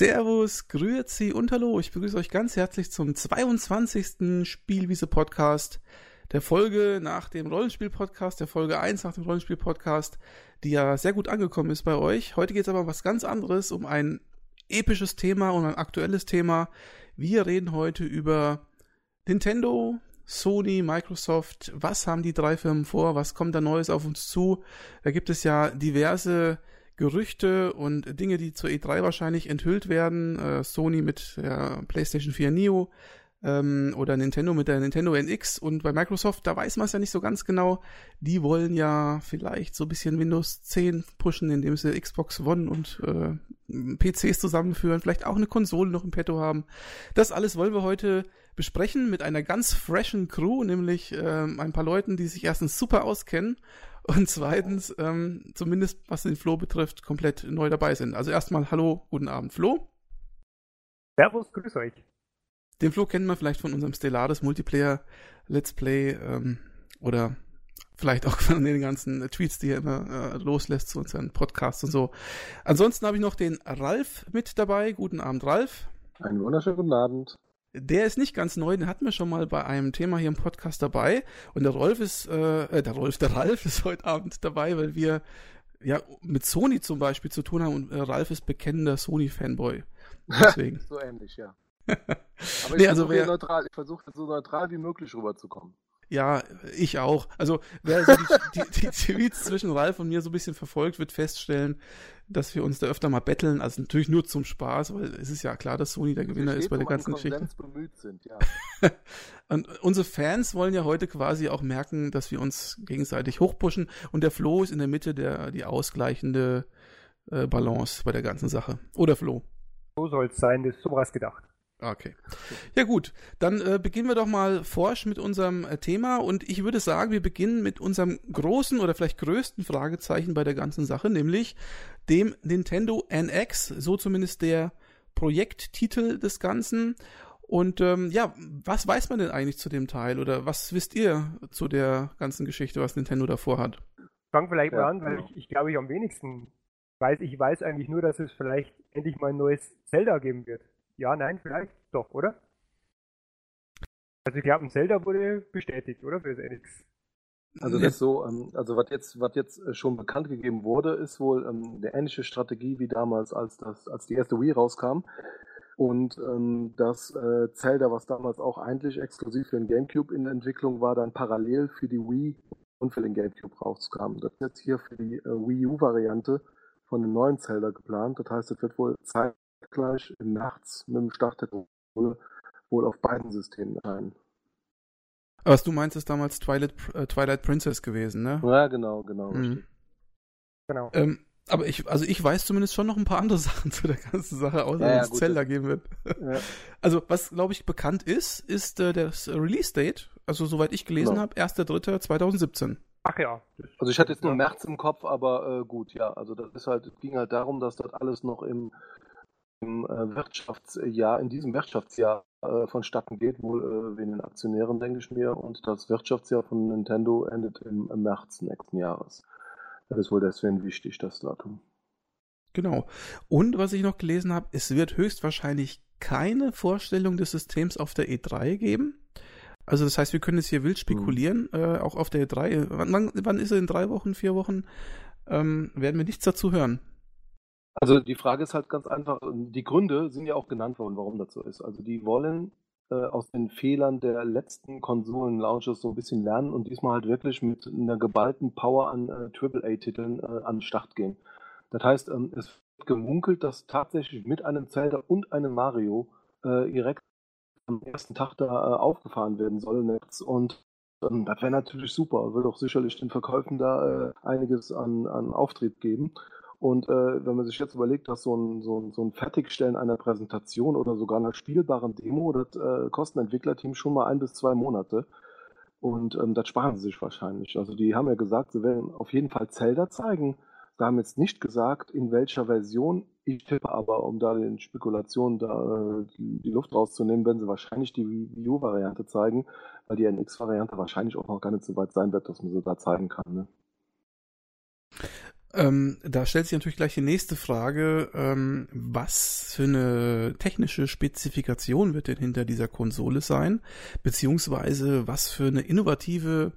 Servus, Grüezi und Hallo. Ich begrüße euch ganz herzlich zum 22. Spielwiese-Podcast, der Folge nach dem Rollenspiel-Podcast, der Folge 1 nach dem Rollenspiel-Podcast, die ja sehr gut angekommen ist bei euch. Heute geht es aber um was ganz anderes, um ein episches Thema und ein aktuelles Thema. Wir reden heute über Nintendo, Sony, Microsoft. Was haben die drei Firmen vor? Was kommt da Neues auf uns zu? Da gibt es ja diverse Gerüchte und Dinge, die zur E3 wahrscheinlich enthüllt werden. Äh, Sony mit der PlayStation 4 Neo ähm, oder Nintendo mit der Nintendo NX und bei Microsoft, da weiß man es ja nicht so ganz genau. Die wollen ja vielleicht so ein bisschen Windows 10 pushen, indem sie Xbox One und äh, PCs zusammenführen, vielleicht auch eine Konsole noch im Petto haben. Das alles wollen wir heute besprechen mit einer ganz freshen Crew, nämlich äh, ein paar Leuten, die sich erstens super auskennen und zweitens, ähm, zumindest was den Flo betrifft, komplett neu dabei sind. Also erstmal Hallo, guten Abend, Flo. Servus, grüß euch. Den Flo kennt man vielleicht von unserem Stellaris Multiplayer Let's Play ähm, oder vielleicht auch von den ganzen Tweets, die er immer äh, loslässt zu unseren Podcasts und so. Ansonsten habe ich noch den Ralf mit dabei. Guten Abend, Ralf. Einen wunderschönen guten Abend. Der ist nicht ganz neu, den hatten wir schon mal bei einem Thema hier im Podcast dabei. Und der Rolf ist, äh, äh der Rolf, der Ralf ist heute Abend dabei, weil wir ja mit Sony zum Beispiel zu tun haben und äh, Ralf ist bekennender Sony-Fanboy. Deswegen. so ähnlich, ja. Aber ich nee, also versuche neutral, ich versuche so neutral wie möglich rüberzukommen. Ja, ich auch. Also wer so die, die, die Tweets zwischen Ralf und mir so ein bisschen verfolgt, wird feststellen, dass wir uns da öfter mal betteln. Also natürlich nur zum Spaß, weil es ist ja klar, dass Sony der Gewinner ist bei der ganzen Geschichte. Bemüht sind, ja. und unsere Fans wollen ja heute quasi auch merken, dass wir uns gegenseitig hochpushen und der Flo ist in der Mitte der die ausgleichende äh, Balance bei der ganzen Sache. Oder Flo? So soll es sein, das ist sowas gedacht. Okay. Ja gut, dann äh, beginnen wir doch mal forsch mit unserem äh, Thema und ich würde sagen, wir beginnen mit unserem großen oder vielleicht größten Fragezeichen bei der ganzen Sache, nämlich dem Nintendo NX, so zumindest der Projekttitel des Ganzen. Und ähm, ja, was weiß man denn eigentlich zu dem Teil oder was wisst ihr zu der ganzen Geschichte, was Nintendo davor hat? Fang vielleicht ja, mal an, weil genau. ich, ich glaube, ich am wenigsten weiß. Ich weiß eigentlich nur, dass es vielleicht endlich mal ein neues Zelda geben wird. Ja, nein, vielleicht doch, oder? Also ich glaube, ein Zelda wurde bestätigt, oder? Für das NX. Also das so, ähm, also was jetzt, was jetzt äh, schon bekannt gegeben wurde, ist wohl ähm, eine ähnliche Strategie wie damals, als das, als die erste Wii rauskam. Und ähm, das äh, Zelda, was damals auch eigentlich exklusiv für den GameCube in Entwicklung war, dann parallel für die Wii und für den GameCube rauskam. Das ist jetzt hier für die äh, Wii U-Variante von dem neuen Zelda geplant. Das heißt, es wird wohl Zeit gleich im März mit dem Start der Konsole wohl auf beiden Systemen erscheinen. Was du meinst, ist damals Twilight, äh, Twilight Princess gewesen, ne? Ja, genau, genau. Mhm. Genau. Ähm, aber ich, also ich weiß zumindest schon noch ein paar andere Sachen zu der ganzen Sache, außer ja, dass es Zelda geben wird. Ja. Also, was glaube ich bekannt ist, ist äh, das Release-Date, also soweit ich gelesen genau. habe, 1.3.2017. Ach ja. Also ich hatte jetzt nur März im Kopf, aber äh, gut, ja. Also das ist halt, ging halt darum, dass dort alles noch im Wirtschaftsjahr, in diesem Wirtschaftsjahr äh, vonstatten geht, wohl äh, wegen den Aktionären, denke ich mir. Und das Wirtschaftsjahr von Nintendo endet im, im März nächsten Jahres. Das ist wohl deswegen wichtig, das Datum. Genau. Und was ich noch gelesen habe, es wird höchstwahrscheinlich keine Vorstellung des Systems auf der E3 geben. Also das heißt, wir können jetzt hier wild spekulieren, hm. äh, auch auf der E3. Wann, wann, ist er in drei Wochen, vier Wochen? Ähm, werden wir nichts dazu hören. Also die Frage ist halt ganz einfach, die Gründe sind ja auch genannt worden, warum das so ist. Also die wollen äh, aus den Fehlern der letzten Konsolen-Launches so ein bisschen lernen und diesmal halt wirklich mit einer geballten Power an äh, AAA-Titeln äh, an den Start gehen. Das heißt, ähm, es wird gemunkelt, dass tatsächlich mit einem Zelda und einem Mario äh, direkt am ersten Tag da äh, aufgefahren werden soll. Und ähm, das wäre natürlich super, wird auch sicherlich den Verkäufen da äh, einiges an, an Auftrieb geben. Und äh, wenn man sich jetzt überlegt, dass so ein, so, ein, so ein Fertigstellen einer Präsentation oder sogar einer spielbaren Demo, das äh, kostet ein Entwicklerteam schon mal ein bis zwei Monate. Und ähm, das sparen sie sich wahrscheinlich. Also die haben ja gesagt, sie werden auf jeden Fall Zelda zeigen. Sie haben jetzt nicht gesagt, in welcher Version. Ich tippe aber, um da den Spekulationen da äh, die, Luft rauszunehmen, werden sie wahrscheinlich die Wii U-Variante zeigen, weil die NX-Variante wahrscheinlich auch noch gar nicht so weit sein wird, dass man sie da zeigen kann. Ne? Ähm, da stellt sich natürlich gleich die nächste Frage, ähm, was für eine technische Spezifikation wird denn hinter dieser Konsole sein, beziehungsweise was für eine innovative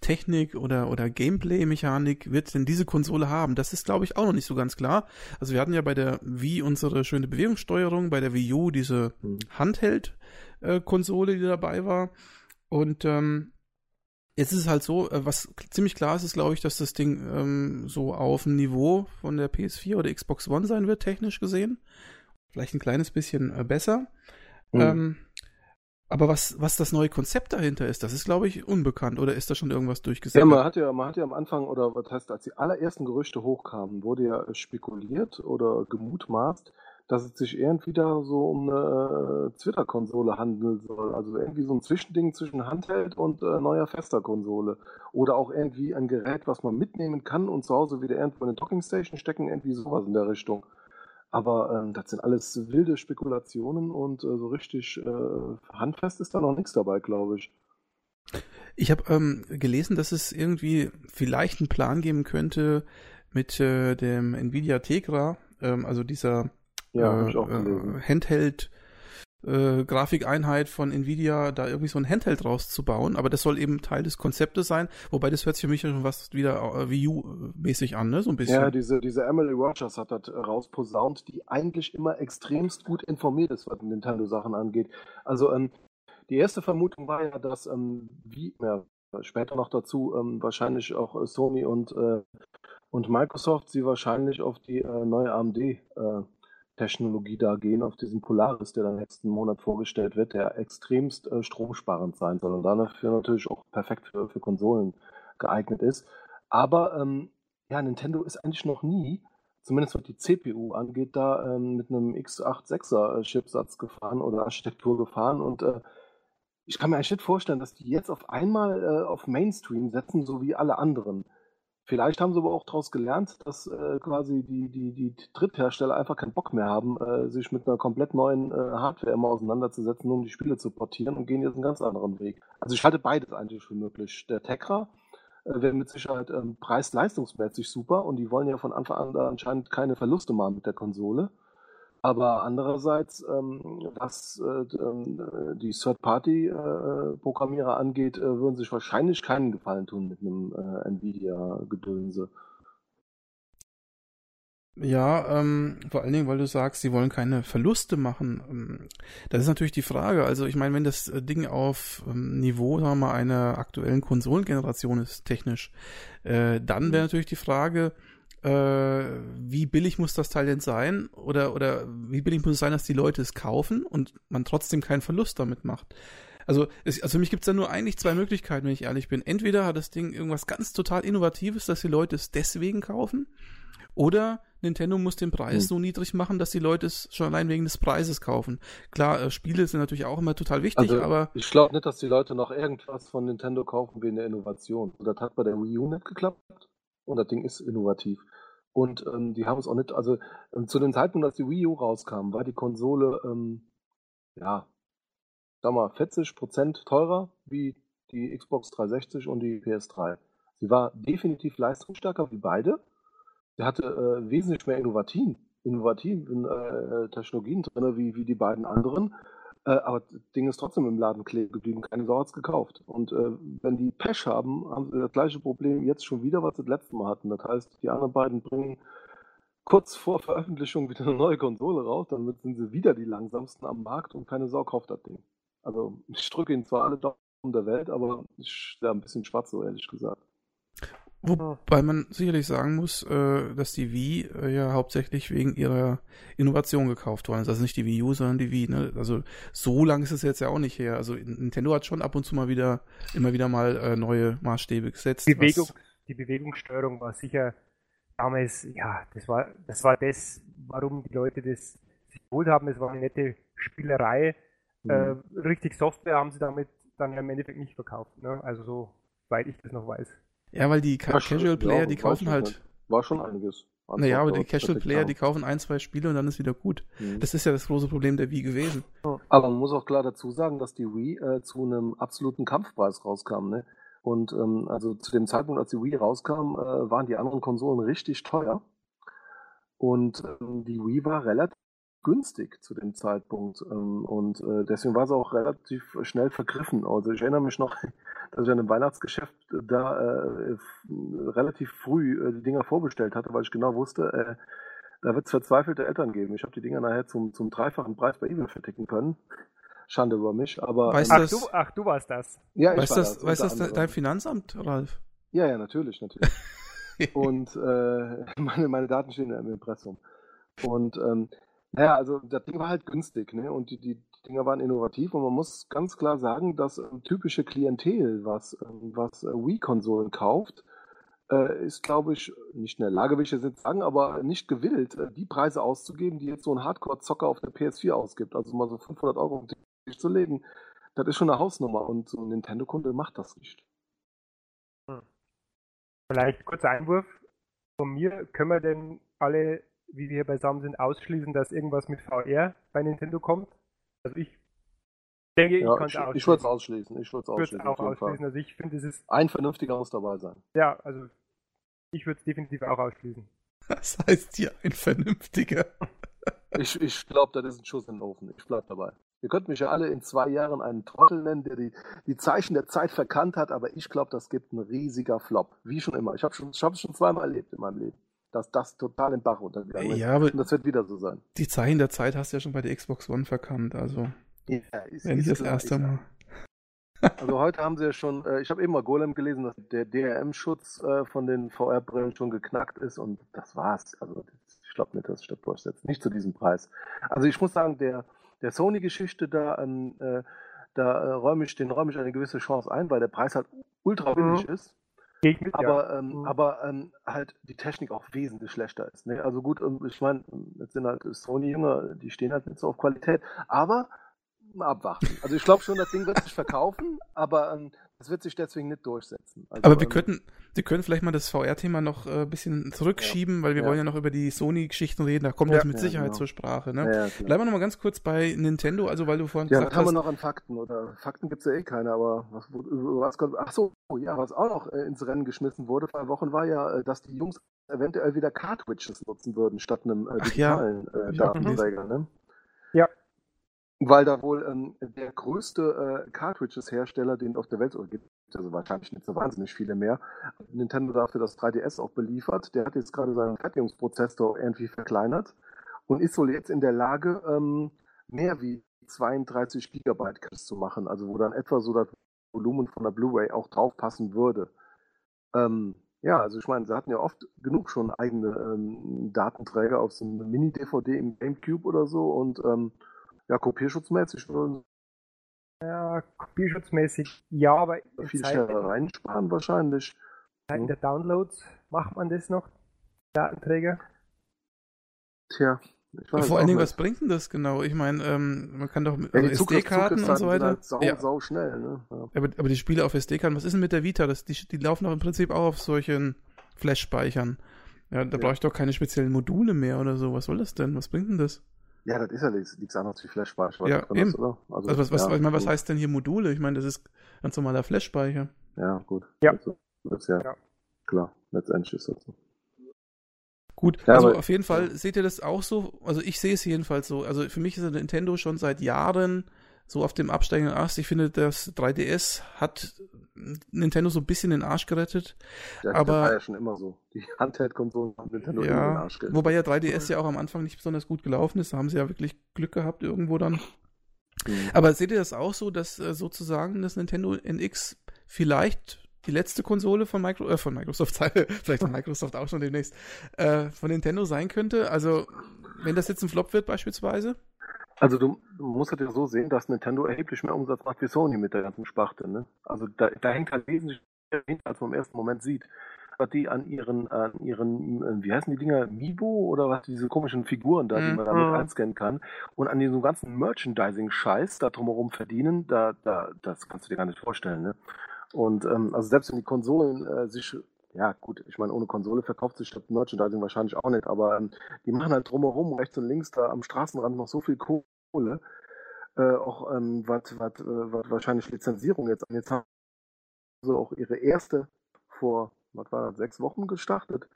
Technik oder, oder Gameplay-Mechanik wird denn diese Konsole haben? Das ist, glaube ich, auch noch nicht so ganz klar. Also wir hatten ja bei der Wii unsere schöne Bewegungssteuerung, bei der Wii U diese mhm. Handheld-Konsole, die dabei war. Und ähm, Jetzt ist es halt so, äh, was ziemlich klar ist, ist, glaube ich, dass das Ding ähm, so auf dem Niveau von der PS4 oder Xbox One sein wird, technisch gesehen. Vielleicht ein kleines bisschen äh, besser. Mhm. Ähm, aber was, was das neue Konzept dahinter ist, das ist, glaube ich, unbekannt. Oder ist da schon irgendwas durchgesetzt? Ja, man hat ja, man hat ja am Anfang, oder was heißt, als die allerersten Gerüchte hochkamen, wurde ja spekuliert oder gemutmaßt, dass es sich irgendwie da so um eine äh, Twitter-Konsole handeln soll. Also irgendwie so ein Zwischending zwischen Handheld und äh, neuer fester Konsole. Oder auch irgendwie ein Gerät, was man mitnehmen kann und zu Hause wieder irgendwo in eine Dockingstation stecken, irgendwie sowas in der Richtung. Aber ähm, das sind alles wilde Spekulationen und äh, so richtig äh, handfest ist da noch nichts dabei, glaube ich. Ich habe ähm, gelesen, dass es irgendwie vielleicht einen Plan geben könnte mit äh, dem Nvidia Tegra, ähm, also dieser ja, äh, äh, Handheld äh, Grafikeinheit von Nvidia, da irgendwie so ein Handheld rauszubauen, aber das soll eben Teil des Konzeptes sein, wobei das hört sich für mich schon was wieder äh, Wii U-mäßig an, ne? So ein bisschen. Ja, diese, diese Emily Rogers hat das rausposaunt, die eigentlich immer extremst gut informiert ist, was Nintendo-Sachen angeht. Also, ähm, die erste Vermutung war ja, dass ähm, wie, ja, später noch dazu ähm, wahrscheinlich auch Sony und, äh, und Microsoft sie wahrscheinlich auf die äh, neue AMD äh, Technologie da gehen, auf diesen Polaris, der dann nächsten Monat vorgestellt wird, der extremst äh, stromsparend sein soll und dafür natürlich auch perfekt für, für Konsolen geeignet ist. Aber ähm, ja, Nintendo ist eigentlich noch nie, zumindest was die CPU angeht, da ähm, mit einem x86er äh, Chipsatz gefahren oder Architektur gefahren und äh, ich kann mir eigentlich nicht vorstellen, dass die jetzt auf einmal äh, auf Mainstream setzen, so wie alle anderen. Vielleicht haben sie aber auch daraus gelernt, dass äh, quasi die, die, die Dritthersteller einfach keinen Bock mehr haben, äh, sich mit einer komplett neuen äh, Hardware immer auseinanderzusetzen, um die Spiele zu portieren und gehen jetzt einen ganz anderen Weg. Also ich halte beides eigentlich für möglich. Der Tegra äh, wäre mit Sicherheit ähm, preis-leistungsmäßig super und die wollen ja von Anfang an da anscheinend keine Verluste machen mit der Konsole. Aber andererseits, ähm, was äh, äh, die Third-Party-Programmierer angeht, äh, würden sich wahrscheinlich keinen Gefallen tun mit einem äh, Nvidia-Gedönse. Ja, ähm, vor allen Dingen, weil du sagst, sie wollen keine Verluste machen. Ähm, das ist natürlich die Frage. Also ich meine, wenn das äh, Ding auf ähm, Niveau, sagen wir mal, einer aktuellen Konsolengeneration ist, technisch, äh, dann wäre mhm. natürlich die Frage, äh, wie billig muss das Teil denn sein? Oder, oder wie billig muss es sein, dass die Leute es kaufen und man trotzdem keinen Verlust damit macht? Also, es, also für mich gibt es da nur eigentlich zwei Möglichkeiten, wenn ich ehrlich bin. Entweder hat das Ding irgendwas ganz total Innovatives, dass die Leute es deswegen kaufen, oder Nintendo muss den Preis hm. so niedrig machen, dass die Leute es schon allein wegen des Preises kaufen. Klar, äh, Spiele sind natürlich auch immer total wichtig, also, aber. Ich glaube nicht, dass die Leute noch irgendwas von Nintendo kaufen wegen der Innovation. Das hat bei der Wii U nicht geklappt und das Ding ist innovativ. Und ähm, die haben es auch nicht, also ähm, zu dem Zeitpunkt, als die Wii U rauskam, war die Konsole, ähm, ja, sag mal, 40% teurer wie die Xbox 360 und die PS3. Sie war definitiv leistungsstärker wie beide. Sie hatte äh, wesentlich mehr innovativen äh, Technologien drin, wie, wie die beiden anderen. Äh, aber das Ding ist trotzdem im Laden kleben geblieben, keine Sau hat's gekauft. Und äh, wenn die Pech haben, haben sie das gleiche Problem jetzt schon wieder, was sie das letzte Mal hatten. Das heißt, die anderen beiden bringen kurz vor Veröffentlichung wieder eine neue Konsole raus, damit sind sie wieder die langsamsten am Markt und keine Sau kauft das Ding. Also ich drücke ihnen zwar alle Daumen der Welt, aber ich wäre ein bisschen schwarz, so ehrlich gesagt. Wobei man sicherlich sagen muss, äh, dass die Wii äh, ja hauptsächlich wegen ihrer Innovation gekauft worden ist. Also nicht die Wii U, sondern die Wii. Ne? Also so lang ist es jetzt ja auch nicht her. Also Nintendo hat schon ab und zu mal wieder, immer wieder mal äh, neue Maßstäbe gesetzt. Die, Bewegung, die Bewegungssteuerung war sicher damals, ja, das war, das war das, warum die Leute das sich geholt haben. Es war eine nette Spielerei. Mhm. Äh, richtig Software haben sie damit dann ja im Endeffekt nicht verkauft. Ne? Also so, weit ich das noch weiß. Ja, weil die Ca Casual Player, ja, die kaufen halt. War schon einiges. Naja, aber die Casual Player, die kaufen ein, zwei Spiele und dann ist wieder gut. Mhm. Das ist ja das große Problem der Wii gewesen. Aber man muss auch klar dazu sagen, dass die Wii äh, zu einem absoluten Kampfpreis rauskam. Ne? Und ähm, also zu dem Zeitpunkt, als die Wii rauskam, äh, waren die anderen Konsolen richtig teuer. Und ähm, die Wii war relativ günstig zu dem Zeitpunkt. Ähm, und äh, deswegen war sie auch relativ schnell vergriffen. Also ich erinnere mich noch, dass ich an einem Weihnachtsgeschäft da äh, relativ früh äh, die Dinger vorbestellt hatte, weil ich genau wusste, äh, da wird es verzweifelte Eltern geben. Ich habe die Dinger nachher zum, zum dreifachen Preis bei eBay verticken können. Schande über mich, aber. Weißt ähm, ach, du, ach, du warst das. Ja, ich weißt war das, das. Weißt das dein Finanzamt, Ralf? Ja, ja, natürlich, natürlich. und äh, meine, meine Daten stehen im Impressum. Und ähm, naja, also das Ding war halt günstig, ne? Und die, die Dinger waren innovativ und man muss ganz klar sagen, dass ähm, typische Klientel, was, ähm, was äh, Wii-Konsolen kauft, äh, ist, glaube ich, nicht in der Lage, will ich jetzt sagen, aber nicht gewillt, äh, die Preise auszugeben, die jetzt so ein Hardcore-Zocker auf der PS4 ausgibt. Also mal so 500 Euro auf den zu legen, das ist schon eine Hausnummer und so ein Nintendo-Kunde macht das nicht. Hm. Vielleicht kurzer Einwurf von mir. Können wir denn alle wie wir hier beisammen sind, ausschließen, dass irgendwas mit VR bei Nintendo kommt? Also ich denke, ja, ich kann es ausschließen. Ich würde es ausschließen. Ich würde es ausschließen. auch ausschließen. Also ich finde, es ist... Ein vernünftiger muss dabei sein. Ja, also ich würde es definitiv auch ausschließen. Was heißt hier ein vernünftiger? ich ich glaube, das ist ein Schuss in den Ofen. Ich bleibe dabei. Ihr könnt mich ja alle in zwei Jahren einen Trottel nennen, der die, die Zeichen der Zeit verkannt hat, aber ich glaube, das gibt ein riesiger Flop. Wie schon immer. Ich habe es schon, schon zweimal erlebt in meinem Leben dass das total im Bach runtergegangen ist. Ja, aber und das wird wieder so sein. Die Zeichen der Zeit hast du ja schon bei der Xbox One verkannt, also. Ja, ist, wenn nicht das erste Mal. Also heute haben sie ja schon, äh, ich habe eben mal Golem gelesen, dass der DRM-Schutz äh, von den VR-Brillen schon geknackt ist und das war's. Also ich glaube nicht, dass sich das durchsetzt. Nicht zu diesem Preis. Also ich muss sagen, der, der Sony-Geschichte da, ähm, äh, da äh, räume ich, den räume ich eine gewisse Chance ein, weil der Preis halt ultra billig mhm. ist. Mit, aber, ja. ähm, mhm. aber ähm, halt die Technik auch wesentlich schlechter ist. Ne? Also gut, ähm, ich meine, jetzt sind halt Sony-Jünger, die stehen halt nicht so auf Qualität. Aber abwarten. Also ich glaube schon, das Ding wird sich verkaufen, aber ähm, das wird sich deswegen nicht durchsetzen. Also, aber wir ähm, könnten, wir können vielleicht mal das VR-Thema noch ein äh, bisschen zurückschieben, ja. weil wir ja. wollen ja noch über die Sony-Geschichten reden. Da kommt ja. das mit Sicherheit genau. zur Sprache. Ne? Bleiben wir noch mal ganz kurz bei Nintendo, also weil du vorhin gesagt hast. Ja, haben wir noch an Fakten oder Fakten gibt es ja eh keine, aber was, was kommt? Ach so, ja, was auch noch äh, ins Rennen geschmissen wurde vor Wochen war ja, äh, dass die Jungs eventuell wieder Cartridges nutzen würden statt einem äh, digitalen äh, Datenträger. Ne? Ja. Weil da wohl ähm, der größte äh, Cartridges-Hersteller, den es auf der Welt gibt, also wahrscheinlich nicht so wahnsinnig viele mehr, Nintendo dafür das 3DS auch beliefert, der hat jetzt gerade seinen Fertigungsprozessor irgendwie verkleinert und ist wohl jetzt in der Lage, ähm, mehr wie 32 Gigabyte zu machen, also wo dann etwa so das Volumen von der Blu-ray auch draufpassen würde. Ähm, ja, also ich meine, sie hatten ja oft genug schon eigene ähm, Datenträger auf so einem Mini-DVD im GameCube oder so und ähm, ja, kopierschutzmäßig würden Ja, kopierschutzmäßig ja, aber viel schneller reinsparen wahrscheinlich. In der Downloads macht man das noch, Datenträger. Tja, vor allen Dingen, was bringt denn das genau? Ich meine, ähm, man kann doch mit ja, also SD-Karten und so weiter. Halt sau, ja. sau schnell, ne? Ja. Aber, aber, die Spiele auf SD-Karten, was ist denn mit der Vita? Das, die, die laufen doch im Prinzip auch auf solchen Flash-Speichern. Ja, da ja. brauche ich doch keine speziellen Module mehr oder so. Was soll das denn? Was bringt denn das? Ja, das ist ja nichts anderes wie Flash-Speicher. Ja, eben. Das, also, also, was, was, ja, ich meine, was heißt denn hier Module? Ich meine, das ist ganz normaler Flash-Speicher. Ja, gut. Ja. Das ist ja, ja. klar. Letztendlich ist das so. Gut, ja, also auf jeden Fall seht ihr das auch so. Also ich sehe es jedenfalls so. Also für mich ist Nintendo schon seit Jahren so auf dem absteigenden Ast. Ich finde, das 3DS hat Nintendo so ein bisschen den Arsch gerettet. Ja, aber, das war ja schon immer so. Die Handheld-Konsolen haben Nintendo ja, den Arsch gerettet. Wobei ja 3DS ja auch am Anfang nicht besonders gut gelaufen ist. Da haben sie ja wirklich Glück gehabt irgendwo dann. Mhm. Aber seht ihr das auch so, dass äh, sozusagen das Nintendo NX vielleicht die letzte Konsole von, Micro, äh, von Microsoft, vielleicht von Microsoft auch schon demnächst, äh, von Nintendo sein könnte? Also, wenn das jetzt ein Flop wird beispielsweise? Also du, du musst halt ja so sehen, dass Nintendo erheblich mehr Umsatz macht wie Sony mit der ganzen Sparte. Ne? Also da, da hängt halt wesentlich mehr hinter, als man im ersten Moment sieht. Was die an ihren, an ihren, äh, wie heißen die Dinger, Mibo oder was, diese komischen Figuren da, die man damit mhm. einscannen kann und an diesem ganzen Merchandising-Scheiß da drumherum verdienen, da, da, das kannst du dir gar nicht vorstellen. Ne? Und ähm, also selbst wenn die Konsolen äh, sich, ja gut, ich meine, ohne Konsole verkauft sich das Merchandising wahrscheinlich auch nicht, aber ähm, die machen halt drumherum, rechts und links da am Straßenrand noch so viel Kohle, äh, auch ähm, was äh, wahrscheinlich Lizenzierung jetzt an. Jetzt haben auch ihre erste vor, was war das, sechs Wochen gestartet.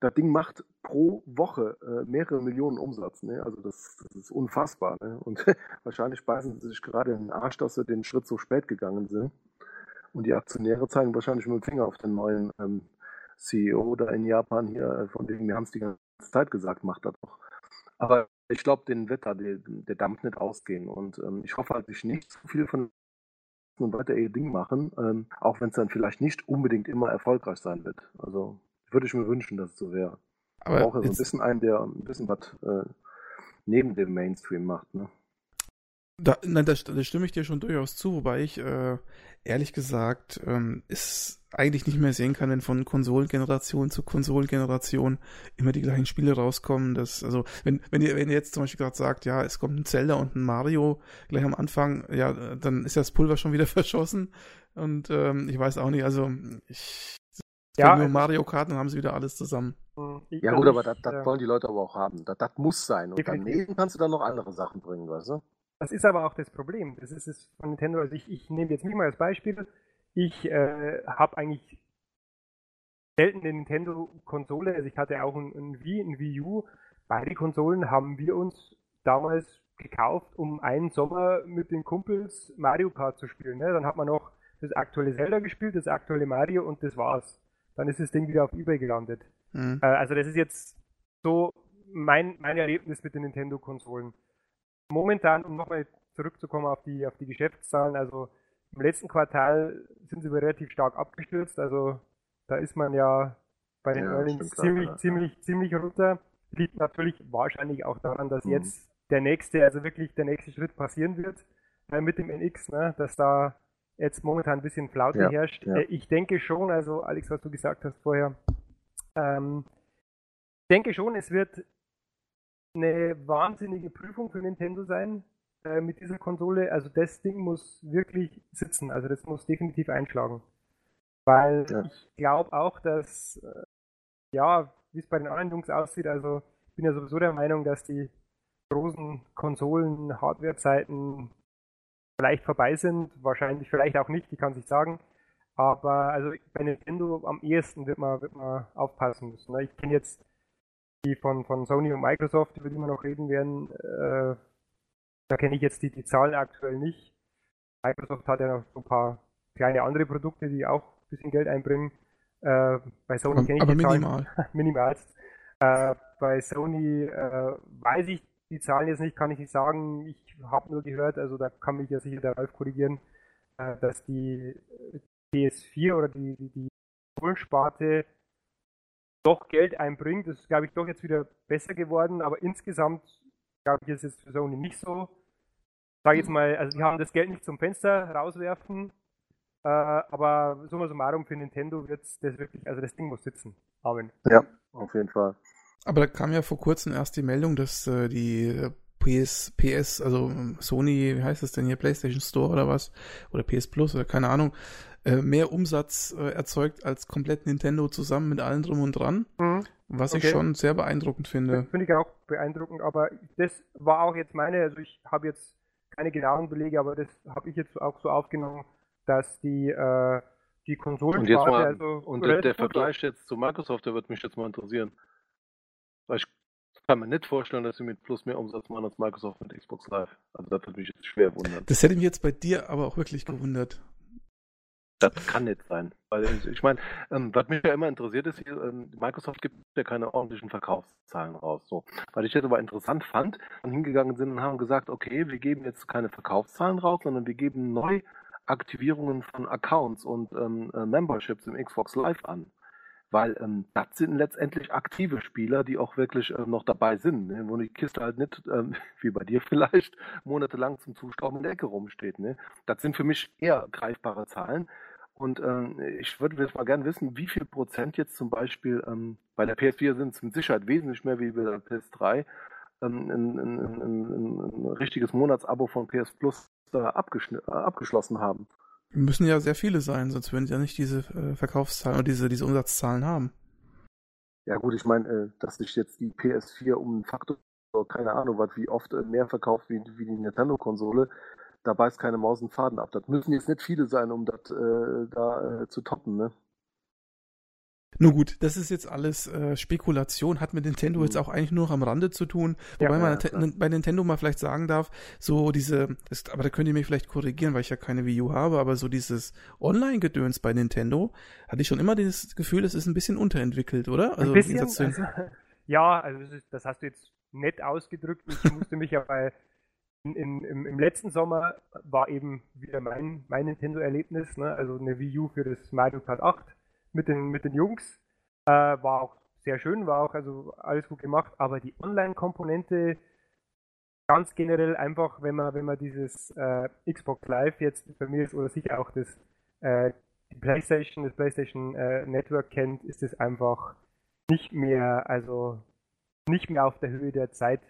Das Ding macht pro Woche äh, mehrere Millionen Umsatz. Ne? Also das, das ist unfassbar. Ne? Und wahrscheinlich speisen sie sich gerade in den Arsch, dass sie den Schritt so spät gegangen sind. Und die Aktionäre zeigen wahrscheinlich mit dem Finger auf den neuen ähm, CEO da in Japan hier, äh, von dem wir haben es die ganze Zeit gesagt, macht das doch. Aber ich glaube, den Wetter, der, der Dampf nicht ausgehen. Und ähm, ich hoffe halt, ich nicht zu viel von und weiter ihr Ding machen, ähm, auch wenn es dann vielleicht nicht unbedingt immer erfolgreich sein wird. Also würde ich mir wünschen, dass es so wäre. Aber ich brauche so ein bisschen einen, der ein bisschen was äh, neben dem Mainstream macht. Ne? Da, nein, da, da, stimme ich dir schon durchaus zu, wobei ich äh, ehrlich gesagt ähm, es eigentlich nicht mehr sehen kann, wenn von Konsolengeneration zu Konsolengeneration immer die gleichen Spiele rauskommen. Das, also, wenn, wenn ihr, wenn ihr jetzt zum Beispiel gerade sagt, ja, es kommt ein Zelda und ein Mario gleich am Anfang, ja, dann ist das Pulver schon wieder verschossen. Und ähm, ich weiß auch nicht, also ich ja, nur Mario Kart, dann haben sie wieder alles zusammen. Hm, ja gut, aber das, das wollen die Leute aber auch haben. Das, das muss sein. Und daneben kannst du dann noch andere Sachen bringen, weißt du? Das ist aber auch das Problem. Das ist es von Nintendo. Also ich, ich nehme jetzt mich mal als Beispiel. Ich äh, habe eigentlich selten eine Nintendo-Konsole. Also ich hatte auch ein, ein Wii, ein Wii U. Beide Konsolen haben wir uns damals gekauft, um einen Sommer mit den Kumpels Mario Kart zu spielen. Ne? Dann hat man noch das aktuelle Zelda gespielt, das aktuelle Mario und das war's. Dann ist das Ding wieder auf Ebay gelandet. Mhm. Äh, also das ist jetzt so mein, mein Erlebnis mit den Nintendo-Konsolen. Momentan, um nochmal zurückzukommen auf die, auf die Geschäftszahlen, also im letzten Quartal sind sie relativ stark abgestürzt. Also da ist man ja bei den ja, Earnings ziemlich, klar, ziemlich, ja. ziemlich runter. Liegt natürlich wahrscheinlich auch daran, dass mhm. jetzt der nächste, also wirklich der nächste Schritt passieren wird äh, mit dem NX, ne, dass da jetzt momentan ein bisschen Flaute ja, herrscht. Äh, ich denke schon, also Alex, was du gesagt hast vorher, ähm, ich denke schon, es wird eine wahnsinnige Prüfung für Nintendo sein, äh, mit dieser Konsole. Also das Ding muss wirklich sitzen. Also das muss definitiv einschlagen. Weil ja. ich glaube auch, dass, äh, ja, wie es bei den anderen Jungs aussieht, also ich bin ja sowieso der Meinung, dass die großen Konsolen, Hardware-Zeiten vielleicht vorbei sind. Wahrscheinlich, vielleicht auch nicht, die kann sich sagen. Aber also bei Nintendo am ehesten wird man, wird man aufpassen müssen. Ne? Ich kenne jetzt die von, von Sony und Microsoft, über die wir noch reden werden, äh, da kenne ich jetzt die, die Zahlen aktuell nicht. Microsoft hat ja noch so ein paar kleine andere Produkte, die auch ein bisschen Geld einbringen. Äh, bei Sony kenne ich aber die minimal. Zahlen. minimal. Äh, bei Sony äh, weiß ich die Zahlen jetzt nicht, kann ich nicht sagen. Ich habe nur gehört, also da kann mich ja sicher der Ralf korrigieren, äh, dass die PS4 oder die, die, die Konsolensparte doch Geld einbringt. Das ist, glaube ich, doch jetzt wieder besser geworden, aber insgesamt, glaube ich, ist es für Sony nicht so sage jetzt mal, also die haben das Geld nicht zum Fenster rauswerfen, äh, aber summa summarum für Nintendo wird das wirklich, also das Ding muss sitzen. Amen. Ja, auf jeden Fall. Aber da kam ja vor kurzem erst die Meldung, dass äh, die PS, PS, also Sony, wie heißt es denn hier, PlayStation Store oder was? Oder PS Plus oder keine Ahnung, äh, mehr Umsatz äh, erzeugt als komplett Nintendo zusammen mit allem drum und dran. Mhm. Was okay. ich schon sehr beeindruckend finde. Finde ich auch beeindruckend, aber das war auch jetzt meine, also ich habe jetzt keine genauen Belege, aber das habe ich jetzt auch so aufgenommen, dass die, äh, die Konsolen. Und, jetzt mal, also und der, der Vergleich jetzt zu Microsoft, der wird mich jetzt mal interessieren. Weil ich kann mir nicht vorstellen, dass sie mit Plus mehr Umsatz machen als Microsoft mit Xbox Live. Also das würde mich jetzt schwer wundern. Das hätte mich jetzt bei dir aber auch wirklich gewundert. Das kann nicht sein. Weil ich meine, ähm, was mich ja immer interessiert ist, hier, ähm, Microsoft gibt ja keine ordentlichen Verkaufszahlen raus. So. Weil ich das aber interessant fand und hingegangen sind und haben gesagt, okay, wir geben jetzt keine Verkaufszahlen raus, sondern wir geben Neuaktivierungen von Accounts und ähm, äh, Memberships im Xbox Live an. Weil ähm, das sind letztendlich aktive Spieler, die auch wirklich äh, noch dabei sind, ne? wo die Kiste halt nicht, ähm, wie bei dir vielleicht, monatelang zum Zustauben in der Ecke rumsteht. Ne? Das sind für mich eher greifbare Zahlen, und ähm, ich würde jetzt mal gerne wissen, wie viel Prozent jetzt zum Beispiel ähm, bei der PS4 sind es mit Sicherheit wesentlich mehr wie bei der PS3 ähm, ein, ein, ein, ein, richtiges Monatsabo von PS Plus da äh, abgeschlossen haben. Müssen ja sehr viele sein, sonst würden sie ja nicht diese äh, Verkaufszahlen oder diese, diese Umsatzzahlen haben. Ja gut, ich meine, äh, dass sich jetzt die PS4 um einen Faktor, keine Ahnung was, wie oft äh, mehr verkauft wie, wie die Nintendo-Konsole, da beißt keine Maus einen Faden ab. Das müssen jetzt nicht viele sein, um das äh, da äh, zu toppen, ne? Nun gut, das ist jetzt alles äh, Spekulation, hat mit Nintendo mhm. jetzt auch eigentlich nur noch am Rande zu tun. Wobei ja, man ja, bei Nintendo mal vielleicht sagen darf, so diese, das, aber da könnt ihr mich vielleicht korrigieren, weil ich ja keine Wii U habe, aber so dieses Online-Gedöns bei Nintendo, hatte ich schon immer das Gefühl, es ist ein bisschen unterentwickelt, oder? Also, ein bisschen, also, ja, also das, ist, das, hast du jetzt nett ausgedrückt. Ich musste mich ja bei in, im, im, letzten Sommer war eben wieder mein, mein Nintendo-Erlebnis, ne? also eine Wii U für das Mario Kart 8 mit den, mit den Jungs. Äh, war auch sehr schön, war auch also alles gut gemacht, aber die Online-Komponente ganz generell einfach, wenn man, wenn man dieses äh, Xbox Live jetzt bei mir ist oder sicher auch das äh, die PlayStation, das PlayStation äh, Network kennt, ist es einfach nicht mehr, also nicht mehr auf der Höhe der Zeit.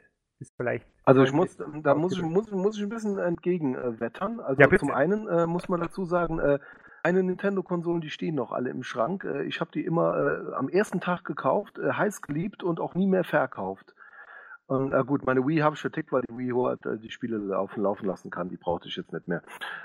Ist vielleicht. Also ich muss, da muss ich, muss, muss ich ein bisschen entgegenwettern. Also ja, zum einen äh, muss man dazu sagen, äh, eine Nintendo-Konsolen, die stehen noch alle im Schrank. Äh, ich habe die immer äh, am ersten Tag gekauft, äh, heiß geliebt und auch nie mehr verkauft. Und äh, gut, meine Wii habe ich vertickt, weil die Wii halt, äh, die Spiele laufen, laufen lassen kann. Die brauchte ich jetzt nicht mehr.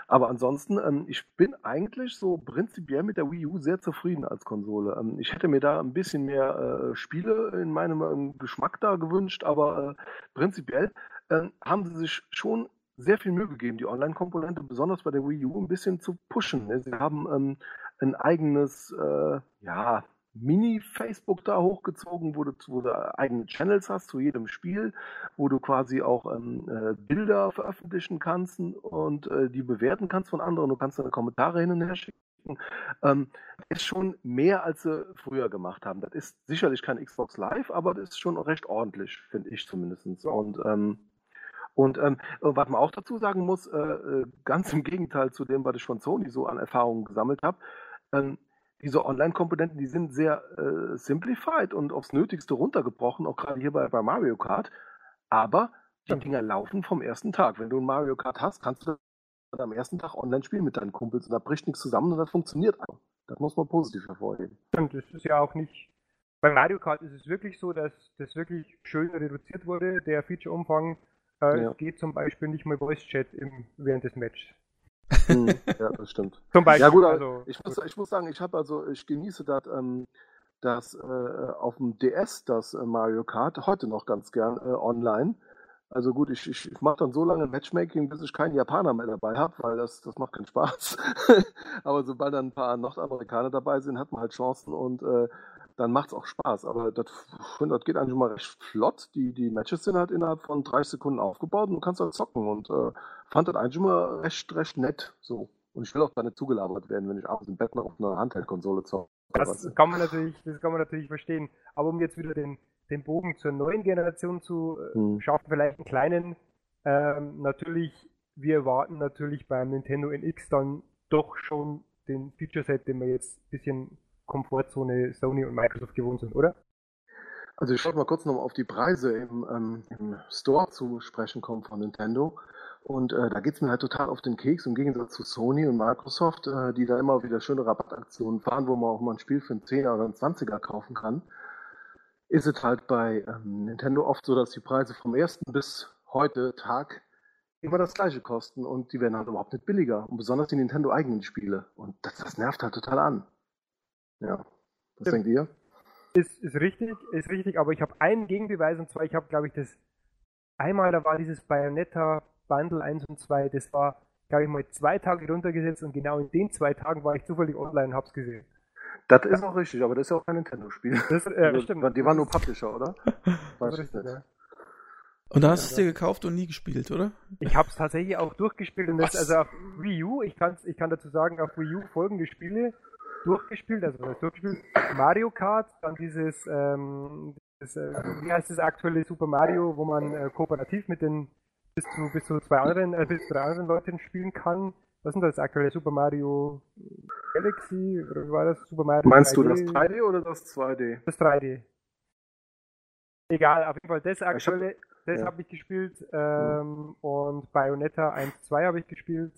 Aber ansonsten, ähm, ich bin eigentlich so prinzipiell mit der Wii U sehr zufrieden als Konsole. Ähm, ich hätte mir da ein bisschen mehr äh, Spiele in meinem ähm, Geschmack da gewünscht, aber äh, prinzipiell ähm, haben sie sich schon sehr viel Mühe gegeben, die Online-Komponente, besonders bei der Wii U, ein bisschen zu pushen. Ne? Sie haben ähm, ein eigenes, äh, ja, Mini-Facebook da hochgezogen, wo du, wo du eigene Channels hast zu jedem Spiel, wo du quasi auch ähm, äh, Bilder veröffentlichen kannst und äh, die bewerten kannst von anderen. Du kannst deine Kommentare hin und her schicken. Ähm, ist schon mehr, als sie früher gemacht haben. Das ist sicherlich kein Xbox Live, aber das ist schon recht ordentlich, finde ich zumindest. Und ähm, und ähm, was man auch dazu sagen muss, äh, äh, ganz im Gegenteil zu dem, was ich von Sony so an Erfahrungen gesammelt habe, ähm, diese Online-Komponenten, die sind sehr äh, simplified und aufs Nötigste runtergebrochen, auch gerade hier bei, bei Mario Kart. Aber die. Dinger laufen vom ersten Tag. Wenn du ein Mario Kart hast, kannst du am ersten Tag online spielen mit deinen Kumpels und da bricht nichts zusammen und das funktioniert einfach. Das muss man positiv hervorheben. Und das ist ja auch nicht. Bei Mario Kart ist es wirklich so, dass das wirklich schön reduziert wurde, der Feature-Umfang äh, ja. geht zum Beispiel nicht mal Voice Chat im, während des Matches. Hm, ja, das stimmt. Zum Beispiel. Ja gut, also, ich, muss, ich muss sagen, ich habe also, ich genieße das, ähm, das äh, auf dem DS, das äh, Mario Kart, heute noch ganz gern äh, online. Also gut, ich, ich, ich mache dann so lange Matchmaking, bis ich keinen Japaner mehr dabei habe, weil das, das macht keinen Spaß. Aber sobald dann ein paar Nordamerikaner dabei sind, hat man halt Chancen und äh, dann macht es auch Spaß. Aber das, das geht eigentlich mal recht flott. Die, die Matches sind halt innerhalb von 30 Sekunden aufgebaut und du kannst halt zocken. Und äh, fand das eigentlich immer recht, recht nett. So. Und ich will auch da nicht zugelabert werden, wenn ich abends im Bett noch auf einer Handheld-Konsole zocke. Das kann man natürlich, das kann man natürlich verstehen. Aber um jetzt wieder den, den Bogen zur neuen Generation zu äh, hm. schaffen, vielleicht einen kleinen, ähm, natürlich, wir erwarten natürlich beim Nintendo NX dann doch schon den Feature-Set, den wir jetzt ein bisschen Komfortzone Sony und Microsoft gewohnt sind, oder? Also ich schaue mal kurz nochmal auf die Preise im, ähm, im Store zu sprechen kommen von Nintendo. Und äh, da es mir halt total auf den Keks, im Gegensatz zu Sony und Microsoft, äh, die da immer wieder schöne Rabattaktionen fahren, wo man auch mal ein Spiel für einen 10er oder einen 20er kaufen kann, ist es halt bei ähm, Nintendo oft so, dass die Preise vom ersten bis heute Tag immer das gleiche kosten und die werden halt überhaupt nicht billiger. Und besonders die Nintendo-eigenen Spiele. Und das, das nervt halt total an. Ja. Was denkt ihr? Ist, ist richtig, ist richtig, aber ich habe einen Gegenbeweis und zwar, ich habe, glaube ich, das einmal, da war dieses Bayonetta Bundle 1 und 2, das war, glaube ich, mal zwei Tage runtergesetzt und genau in den zwei Tagen war ich zufällig online und hab's gesehen. Das ist auch richtig, aber das ist ja auch kein Nintendo-Spiel. Das, äh, also, stimmt. Die waren nur Publisher, oder? Weiß ich nicht. Ja. Und da hast du es dir gekauft und nie gespielt, oder? Ich habe es tatsächlich auch durchgespielt und das, also auf Wii U, ich, kann's, ich kann dazu sagen, auf Wii U folgende Spiele durchgespielt, also was durchgespielt? Mario Kart, dann dieses, ähm, das, äh, wie heißt das aktuelle Super Mario, wo man äh, kooperativ mit den bis zu bis zu zwei anderen, äh, bis zu drei anderen Leuten spielen kann. Was ist denn das aktuelle Super Mario Galaxy? Oder wie war das? Super Mario Meinst 3D? du das 3D oder das 2D? Das 3D. Egal, auf jeden Fall das aktuelle, hab, das ja. habe ich gespielt ähm, und Bayonetta 1, 2 habe ich gespielt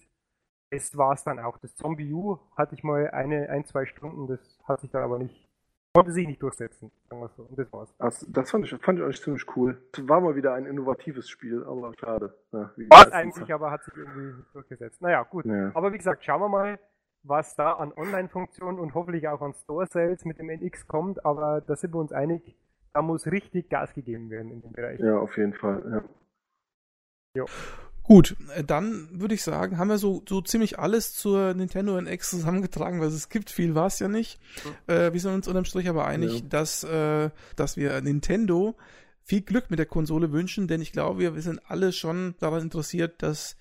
das war es dann auch. Das Zombie U hatte ich mal eine, ein, zwei Stunden, das hat sich dann aber nicht konnte sich nicht durchsetzen, sagen wir so. Und das war's. Das, das fand, ich, fand ich eigentlich ziemlich cool. War mal wieder ein innovatives Spiel, aber schade. Ja, War eigentlich, aber hat sich irgendwie nicht durchgesetzt. Naja, gut. Ja. Aber wie gesagt, schauen wir mal, was da an Online-Funktionen und hoffentlich auch an Store-Sales mit dem NX kommt, aber da sind wir uns einig, da muss richtig Gas gegeben werden in dem Bereich. Ja, auf jeden Fall, ja. Jo. Gut, äh, dann würde ich sagen, haben wir so, so ziemlich alles zur Nintendo NX zusammengetragen, weil es gibt viel war es ja nicht. Äh, wir sind uns unterm Strich aber einig, ja. dass, äh, dass wir Nintendo viel Glück mit der Konsole wünschen, denn ich glaube, wir, wir sind alle schon daran interessiert, dass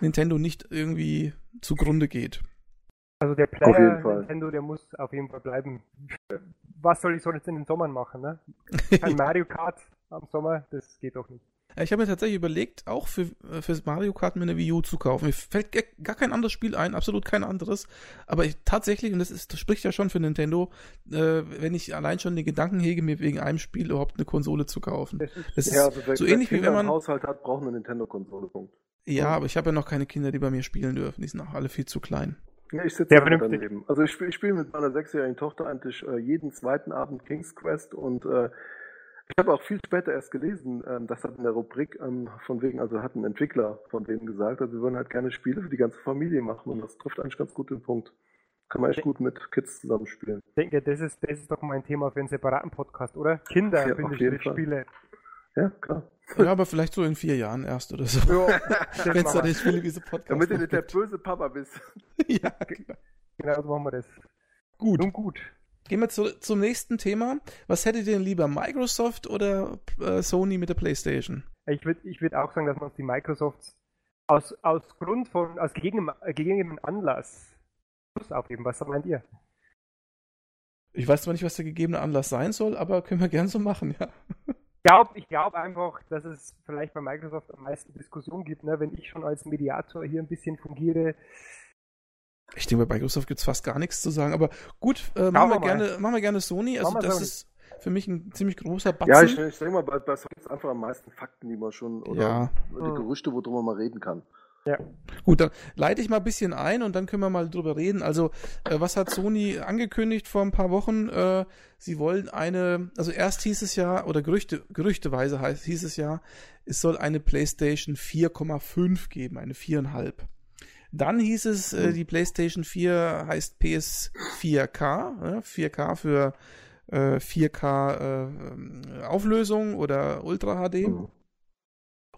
Nintendo nicht irgendwie zugrunde geht. Also der Player Nintendo, der muss auf jeden Fall bleiben. Was soll ich so jetzt in den Sommern machen, ne? Kein Mario Kart am Sommer, das geht doch nicht. Ich habe mir tatsächlich überlegt, auch für äh, fürs Mario Kart mir eine Wii U zu kaufen. Mir fällt gar kein anderes Spiel ein, absolut kein anderes. Aber ich, tatsächlich, und das, ist, das spricht ja schon für Nintendo, äh, wenn ich allein schon den Gedanken hege, mir wegen einem Spiel überhaupt eine Konsole zu kaufen. Das ist ja, also so ähnlich wie wenn man Haushalt hat, braucht eine Nintendo-Konsole. Punkt. Ja, aber ich habe ja noch keine Kinder, die bei mir spielen dürfen. Die sind auch alle viel zu klein. Ja, ich sitze daneben. Also ich spiele spiel mit meiner sechsjährigen Tochter eigentlich äh, jeden zweiten Abend King's Quest und äh, ich habe auch viel später erst gelesen, ähm, das hat in der Rubrik ähm, von wegen, also hat ein Entwickler von denen gesagt, also wir würden halt gerne Spiele für die ganze Familie machen und das trifft eigentlich ganz gut den Punkt. Kann man echt gut mit Kids zusammenspielen. Ich denke, das ist, das ist doch mal ein Thema für einen separaten Podcast, oder? Kinder, ja, finde ich, Spiele. Ja, klar. Ja, aber vielleicht so in vier Jahren erst oder so. Ja, Wenn es da nicht Spiele wie so Podcast Damit du nicht der böse Papa bist. ja, genau. Genau so machen wir das. Gut. Nun gut. Gehen wir zu, zum nächsten Thema. Was hättet ihr denn lieber, Microsoft oder äh, Sony mit der PlayStation? Ich würde ich würd auch sagen, dass man die Microsofts aus, aus Grund von, aus gegebenem, gegebenem Anlass Plus aufheben. Was meint ihr? Ich weiß zwar nicht, was der gegebene Anlass sein soll, aber können wir gern so machen, ja. Glaub, ich glaube einfach, dass es vielleicht bei Microsoft am meisten Diskussion gibt, ne? wenn ich schon als Mediator hier ein bisschen fungiere ich denke, bei Microsoft gibt es fast gar nichts zu sagen, aber gut, äh, machen, wir, gerne, machen wir gerne Sony. Also das Sony. ist für mich ein ziemlich großer Batzen. Ja, ich, ich denke mal, bei, bei Sony ist einfach am meisten Fakten, die man schon, oder ja. die hm. Gerüchte, worüber man reden kann. Ja. Gut, dann leite ich mal ein bisschen ein und dann können wir mal drüber reden. Also, äh, was hat Sony angekündigt vor ein paar Wochen? Äh, sie wollen eine, also erst hieß es ja, oder Gerüchte, gerüchteweise heißt, hieß es ja, es soll eine PlayStation 4,5 geben, eine 4,5. Dann hieß es, äh, mhm. die PlayStation 4 heißt PS4K, äh, 4K für äh, 4K äh, Auflösung oder Ultra HD. Mhm.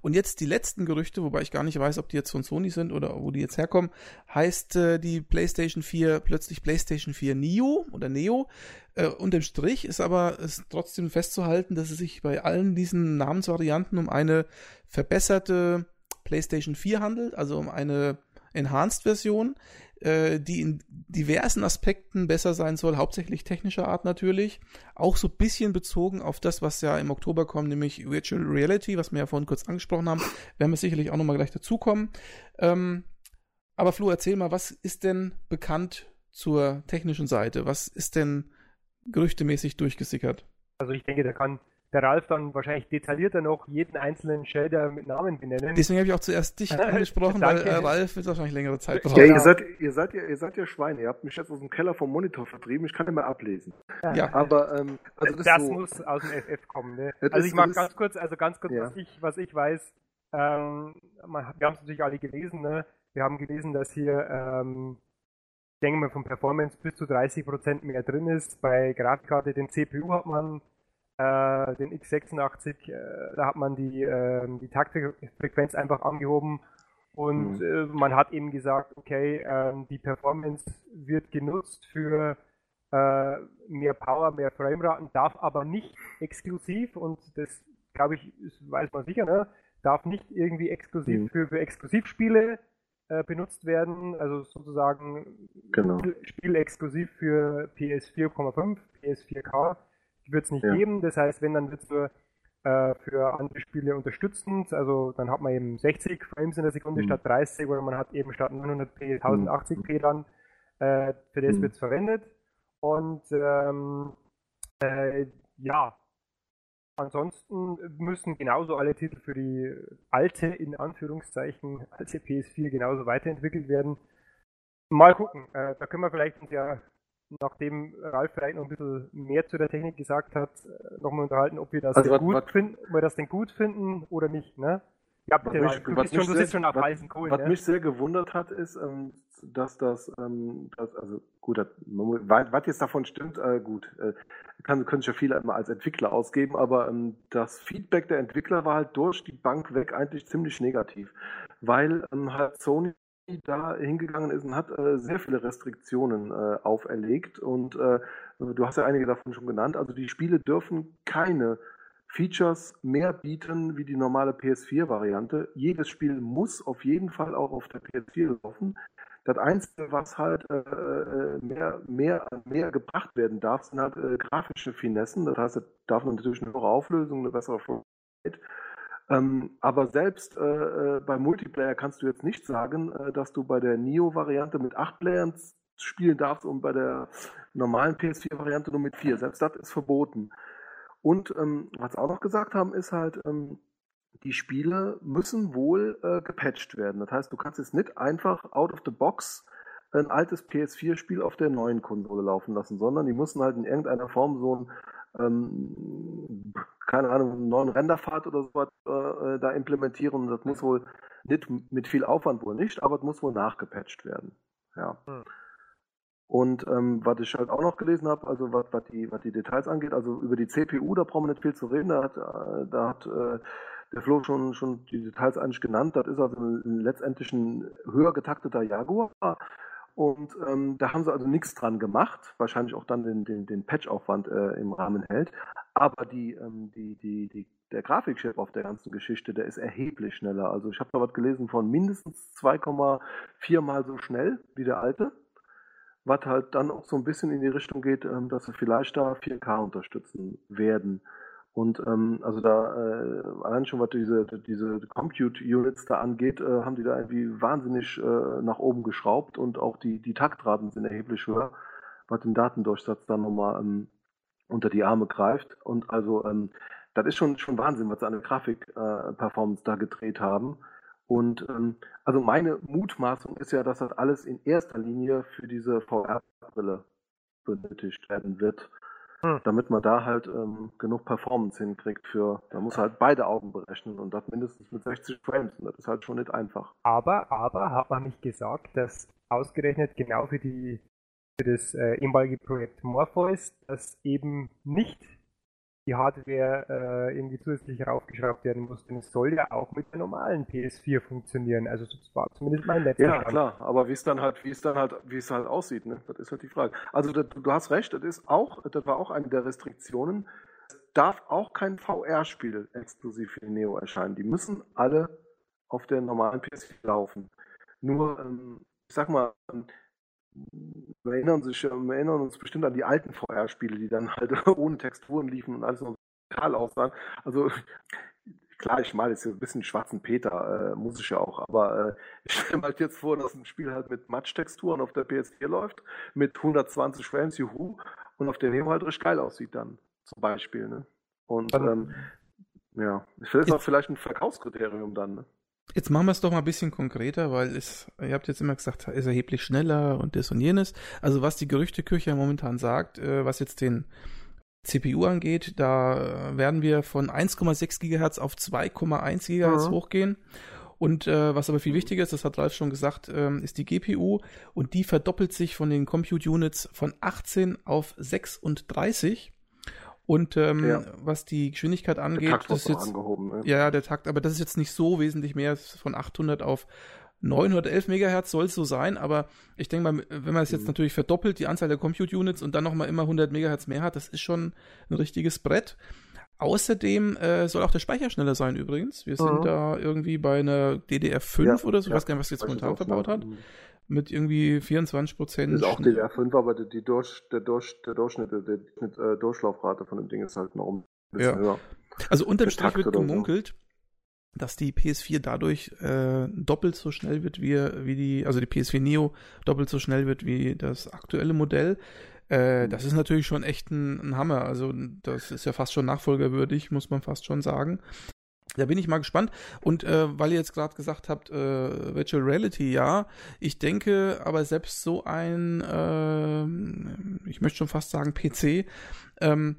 Und jetzt die letzten Gerüchte, wobei ich gar nicht weiß, ob die jetzt von Sony sind oder wo die jetzt herkommen, heißt äh, die PlayStation 4 plötzlich PlayStation 4 Neo oder Neo. Äh, unterm Strich ist aber ist trotzdem festzuhalten, dass es sich bei allen diesen Namensvarianten um eine verbesserte PlayStation 4 handelt, also um eine Enhanced-Version, äh, die in diversen Aspekten besser sein soll, hauptsächlich technischer Art natürlich. Auch so ein bisschen bezogen auf das, was ja im Oktober kommt, nämlich Virtual Reality, was wir ja vorhin kurz angesprochen haben. Werden wir sicherlich auch nochmal gleich dazukommen. Ähm, aber Flo, erzähl mal, was ist denn bekannt zur technischen Seite? Was ist denn gerüchtemäßig durchgesickert? Also ich denke, da kann der Ralf dann wahrscheinlich detaillierter noch jeden einzelnen Shader mit Namen benennen. Deswegen habe ich auch zuerst dich angesprochen, weil äh, Ralf wird wahrscheinlich längere Zeit brauchen. Ja, ihr seid, ihr, seid ja, ihr seid ja Schweine. Ihr habt mich jetzt aus dem Keller vom Monitor vertrieben. Ich kann nicht mehr ablesen. Ja. Aber ähm, also das, das so, muss aus dem FF kommen. Ne? Also ich mag ganz kurz, also ganz kurz, ja. was ich, was ich weiß. Ähm, man, wir haben es natürlich alle gelesen. Ne? Wir haben gelesen, dass hier ähm, ich denke mal, vom Performance bis zu 30% mehr drin ist. Bei Grafikkarte, den CPU hat man äh, den x86, äh, da hat man die, äh, die Taktfrequenz einfach angehoben und mhm. Äh, man hat eben gesagt, okay, ähm, die Performance wird genutzt für äh, mehr Power, mehr Frameraten, darf aber nicht exklusiv und das glaube ich, weiß man sicher, ne? darf nicht irgendwie exklusiv mhm. für, für Exklusivspiele äh, benutzt werden, also sozusagen genau. Spiel exklusiv für PS4,5, PS4K wird es nicht ja. geben. Das heißt, wenn, dann wird es nur äh, für andere Spiele unterstützend. Also dann hat man eben 60 Frames in der Sekunde mhm. statt 30 oder man hat eben statt 900p 1080p mhm. dann. Äh, für das mhm. wird es verwendet. Und ähm, äh, ja, ansonsten müssen genauso alle Titel für die alte, in Anführungszeichen, alte PS4 genauso weiterentwickelt werden. Mal gucken, äh, da können wir vielleicht uns ja nachdem Ralf vielleicht noch ein bisschen mehr zu der Technik gesagt hat, äh, nochmal unterhalten, ob wir das, also, gut was, finden, ob wir das denn gut finden oder nicht, ne? Ja, bitte, was mich, du, was schon, du sitzt schon auf heißen Kohlen. Was ne? mich sehr gewundert hat, ist, ähm, dass das, ähm, das also gut, was jetzt davon stimmt, äh, gut, äh, kann, können sich ja viele immer als Entwickler ausgeben, aber ähm, das Feedback der Entwickler war halt durch die Bank weg eigentlich ziemlich negativ, weil halt Sony da hingegangen ist und hat äh, sehr viele Restriktionen äh, auferlegt und äh, du hast ja einige davon schon genannt. Also die Spiele dürfen keine Features mehr bieten wie die normale PS4-Variante. Jedes Spiel muss auf jeden Fall auch auf der PS4 laufen. Das Einzige, was halt äh, äh, mehr, mehr, mehr gebracht werden darf, sind halt äh, grafische Finessen. Das heißt, es darf natürlich eine höhere Auflösung, eine bessere Qualität. Ähm, aber selbst äh, äh, bei Multiplayer kannst du jetzt nicht sagen, äh, dass du bei der Neo-Variante mit acht Playern spielen darfst und bei der normalen PS4-Variante nur mit vier. Selbst das ist verboten. Und ähm, was auch noch gesagt haben, ist halt, ähm, die Spiele müssen wohl äh, gepatcht werden. Das heißt, du kannst jetzt nicht einfach out of the box ein altes PS4-Spiel auf der neuen Konsole laufen lassen, sondern die müssen halt in irgendeiner Form so ein, ähm, keine Ahnung, einen neuen Renderpfad oder sowas äh, äh, da implementieren. Das muss wohl nicht mit viel Aufwand wohl nicht, aber es muss wohl nachgepatcht werden. Ja. Hm. Und ähm, was ich halt auch noch gelesen habe, also was, was, die, was die Details angeht, also über die CPU, da brauchen wir nicht viel zu reden, da hat, äh, da hat äh, der Flo schon, schon die Details eigentlich genannt, das ist also ein, letztendlich ein höher getakteter Jaguar. Und ähm, da haben sie also nichts dran gemacht, wahrscheinlich auch dann den, den, den Patch-Aufwand äh, im Rahmen hält. Aber die, ähm, die, die, die, der Grafikchip auf der ganzen Geschichte, der ist erheblich schneller. Also ich habe da was gelesen von mindestens 2,4 mal so schnell wie der alte was halt dann auch so ein bisschen in die Richtung geht, ähm, dass sie vielleicht da 4K unterstützen werden. Und ähm, also da, äh, allein schon was diese, diese Compute Units da angeht, äh, haben die da irgendwie wahnsinnig äh, nach oben geschraubt und auch die, die Taktraten sind erheblich höher, was den Datendurchsatz dann nochmal ähm, unter die Arme greift. Und also ähm, das ist schon, schon Wahnsinn, was sie an der Grafik-Performance da gedreht haben. Und ähm, also meine Mutmaßung ist ja, dass das alles in erster Linie für diese VR-Brille benötigt werden wird. Hm. Damit man da halt ähm, genug Performance hinkriegt für, da muss halt beide Augen berechnen und das mindestens mit 60 Frames. Und das ist halt schon nicht einfach. Aber, aber hat man nicht gesagt, dass ausgerechnet genau für die für das äh, ehemalige Projekt Morpheus, das eben nicht die Hardware äh, irgendwie zusätzlich raufgeschraubt werden muss, denn es soll ja auch mit der normalen PS4 funktionieren. Also das war zumindest mein letzter Ja, Stand. klar, aber wie es dann halt, wie es dann halt, wie es halt aussieht, ne? Das ist halt die Frage. Also das, du hast recht, das ist auch, das war auch eine der Restriktionen. Es darf auch kein VR-Spiel exklusiv für Neo erscheinen. Die müssen alle auf der normalen PS4 laufen. Nur, ähm, ich sag mal, wir erinnern, sich, wir erinnern uns bestimmt an die alten VR-Spiele, die dann halt ohne Texturen liefen und alles noch kahl aussahen. Also klar, ich male jetzt ein bisschen schwarzen Peter, äh, muss ich ja auch, aber äh, ich stelle mir halt jetzt vor, dass ein Spiel halt mit Matsch-Texturen auf der PS4 läuft, mit 120 Frames, juhu, und auf der Neo halt richtig geil aussieht dann, zum Beispiel, ne? Und ähm, ja, das ist auch vielleicht ein Verkaufskriterium dann, ne? Jetzt machen wir es doch mal ein bisschen konkreter, weil es, ihr habt jetzt immer gesagt, ist erheblich schneller und das und jenes. Also was die Gerüchteküche momentan sagt, äh, was jetzt den CPU angeht, da werden wir von 1,6 GHz auf 2,1 GHz mhm. hochgehen. Und äh, was aber viel wichtiger ist, das hat Ralf schon gesagt, ähm, ist die GPU und die verdoppelt sich von den Compute Units von 18 auf 36. Und ähm, ja. was die Geschwindigkeit angeht, der Takt ist jetzt ne? ja der Takt, aber das ist jetzt nicht so wesentlich mehr von 800 auf 911 Megahertz soll es so sein, aber ich denke mal, wenn man es jetzt mhm. natürlich verdoppelt, die Anzahl der Compute Units und dann nochmal immer 100 Megahertz mehr hat, das ist schon ein richtiges Brett. Außerdem äh, soll auch der Speicher schneller sein übrigens. Wir sind mhm. da irgendwie bei einer DDR5 ja, oder so, ich ja, weiß gar nicht, was jetzt momentan verbaut hat. Mit irgendwie 24 Prozent. Ist auch DDR5, aber die Durch, der, Durch, der Durchschnitt, der, der äh, Durchlaufrate von dem Ding ist halt noch ein bisschen ja. höher. Also unterm Strich wird gemunkelt, so. dass die PS4 dadurch äh, doppelt so schnell wird wie, wie die, also die PS4 Neo doppelt so schnell wird wie das aktuelle Modell. Äh, mhm. das ist natürlich schon echt ein, ein Hammer. Also das ist ja fast schon nachfolgerwürdig, muss man fast schon sagen. Da bin ich mal gespannt. Und äh, weil ihr jetzt gerade gesagt habt, äh, Virtual Reality, ja, ich denke, aber selbst so ein, äh, ich möchte schon fast sagen PC, ähm,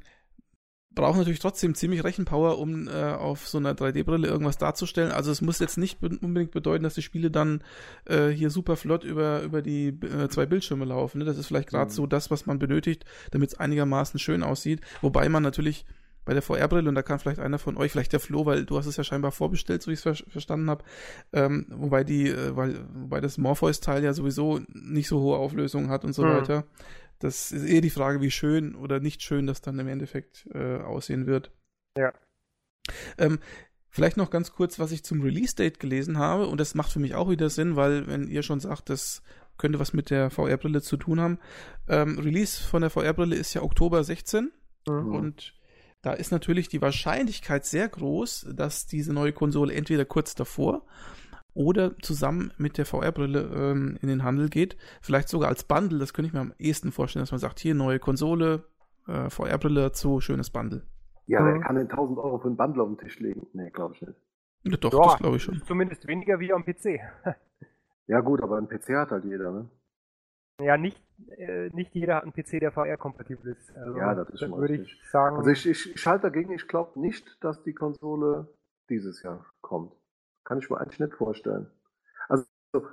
braucht natürlich trotzdem ziemlich Rechenpower, um äh, auf so einer 3D-Brille irgendwas darzustellen. Also es muss jetzt nicht be unbedingt bedeuten, dass die Spiele dann äh, hier super flott über, über die äh, zwei Bildschirme laufen. Ne? Das ist vielleicht gerade mhm. so das, was man benötigt, damit es einigermaßen schön aussieht. Wobei man natürlich bei der VR-Brille, und da kann vielleicht einer von euch, vielleicht der Flo, weil du hast es ja scheinbar vorbestellt, so wie ich es ver verstanden habe, ähm, wobei die, äh, weil, wobei das Morpheus-Teil ja sowieso nicht so hohe Auflösungen hat und so mhm. weiter. Das ist eher die Frage, wie schön oder nicht schön das dann im Endeffekt äh, aussehen wird. Ja. Ähm, vielleicht noch ganz kurz, was ich zum Release-Date gelesen habe, und das macht für mich auch wieder Sinn, weil wenn ihr schon sagt, das könnte was mit der VR-Brille zu tun haben. Ähm, Release von der VR-Brille ist ja Oktober 16 mhm. und da ist natürlich die Wahrscheinlichkeit sehr groß, dass diese neue Konsole entweder kurz davor oder zusammen mit der VR-Brille ähm, in den Handel geht. Vielleicht sogar als Bundle, das könnte ich mir am ehesten vorstellen, dass man sagt, hier neue Konsole, äh, VR-Brille dazu, schönes Bundle. Ja, der kann den 1000 Euro für einen Bundle auf den Tisch legen. Nee, glaube ich nicht. Ja, doch, ja, das glaube ich schon. Zumindest weniger wie am PC. ja gut, aber ein PC hat halt jeder, ne? Ja, nicht, äh, nicht jeder hat einen PC, der VR-kompatibel ist. Also, ja, das ist schon würde ich sagen. Also ich, ich, ich schalte dagegen, ich glaube nicht, dass die Konsole dieses Jahr kommt. Kann ich mir eigentlich nicht vorstellen. Also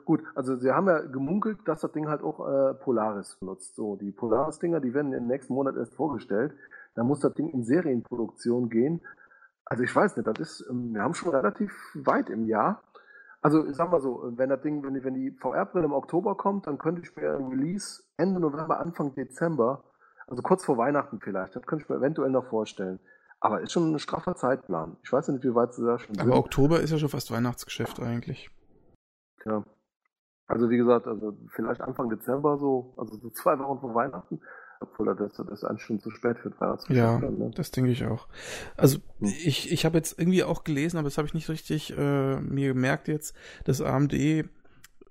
gut, also sie haben ja gemunkelt, dass das Ding halt auch äh, Polaris benutzt. So, die Polaris-Dinger, die werden im nächsten Monat erst vorgestellt. Da muss das Ding in Serienproduktion gehen. Also ich weiß nicht, das ist, ähm, wir haben schon relativ weit im Jahr. Also ich sag mal so, wenn das Ding, wenn die, wenn die VR-Brille im Oktober kommt, dann könnte ich mir ein Release Ende November, Anfang Dezember, also kurz vor Weihnachten vielleicht, das könnte ich mir eventuell noch vorstellen. Aber ist schon ein straffer Zeitplan. Ich weiß nicht, wie weit sie da schon Aber sind. Oktober ist ja schon fast Weihnachtsgeschäft eigentlich. Ja. Also wie gesagt, also vielleicht Anfang Dezember so, also so zwei Wochen vor Weihnachten. Obwohl das, das ist eigentlich schon zu spät für Weihnachtsgeschäft. Ja, ne? das denke ich auch. Also hm. ich, ich habe jetzt irgendwie auch gelesen, aber das habe ich nicht richtig äh, mir gemerkt jetzt, dass AMD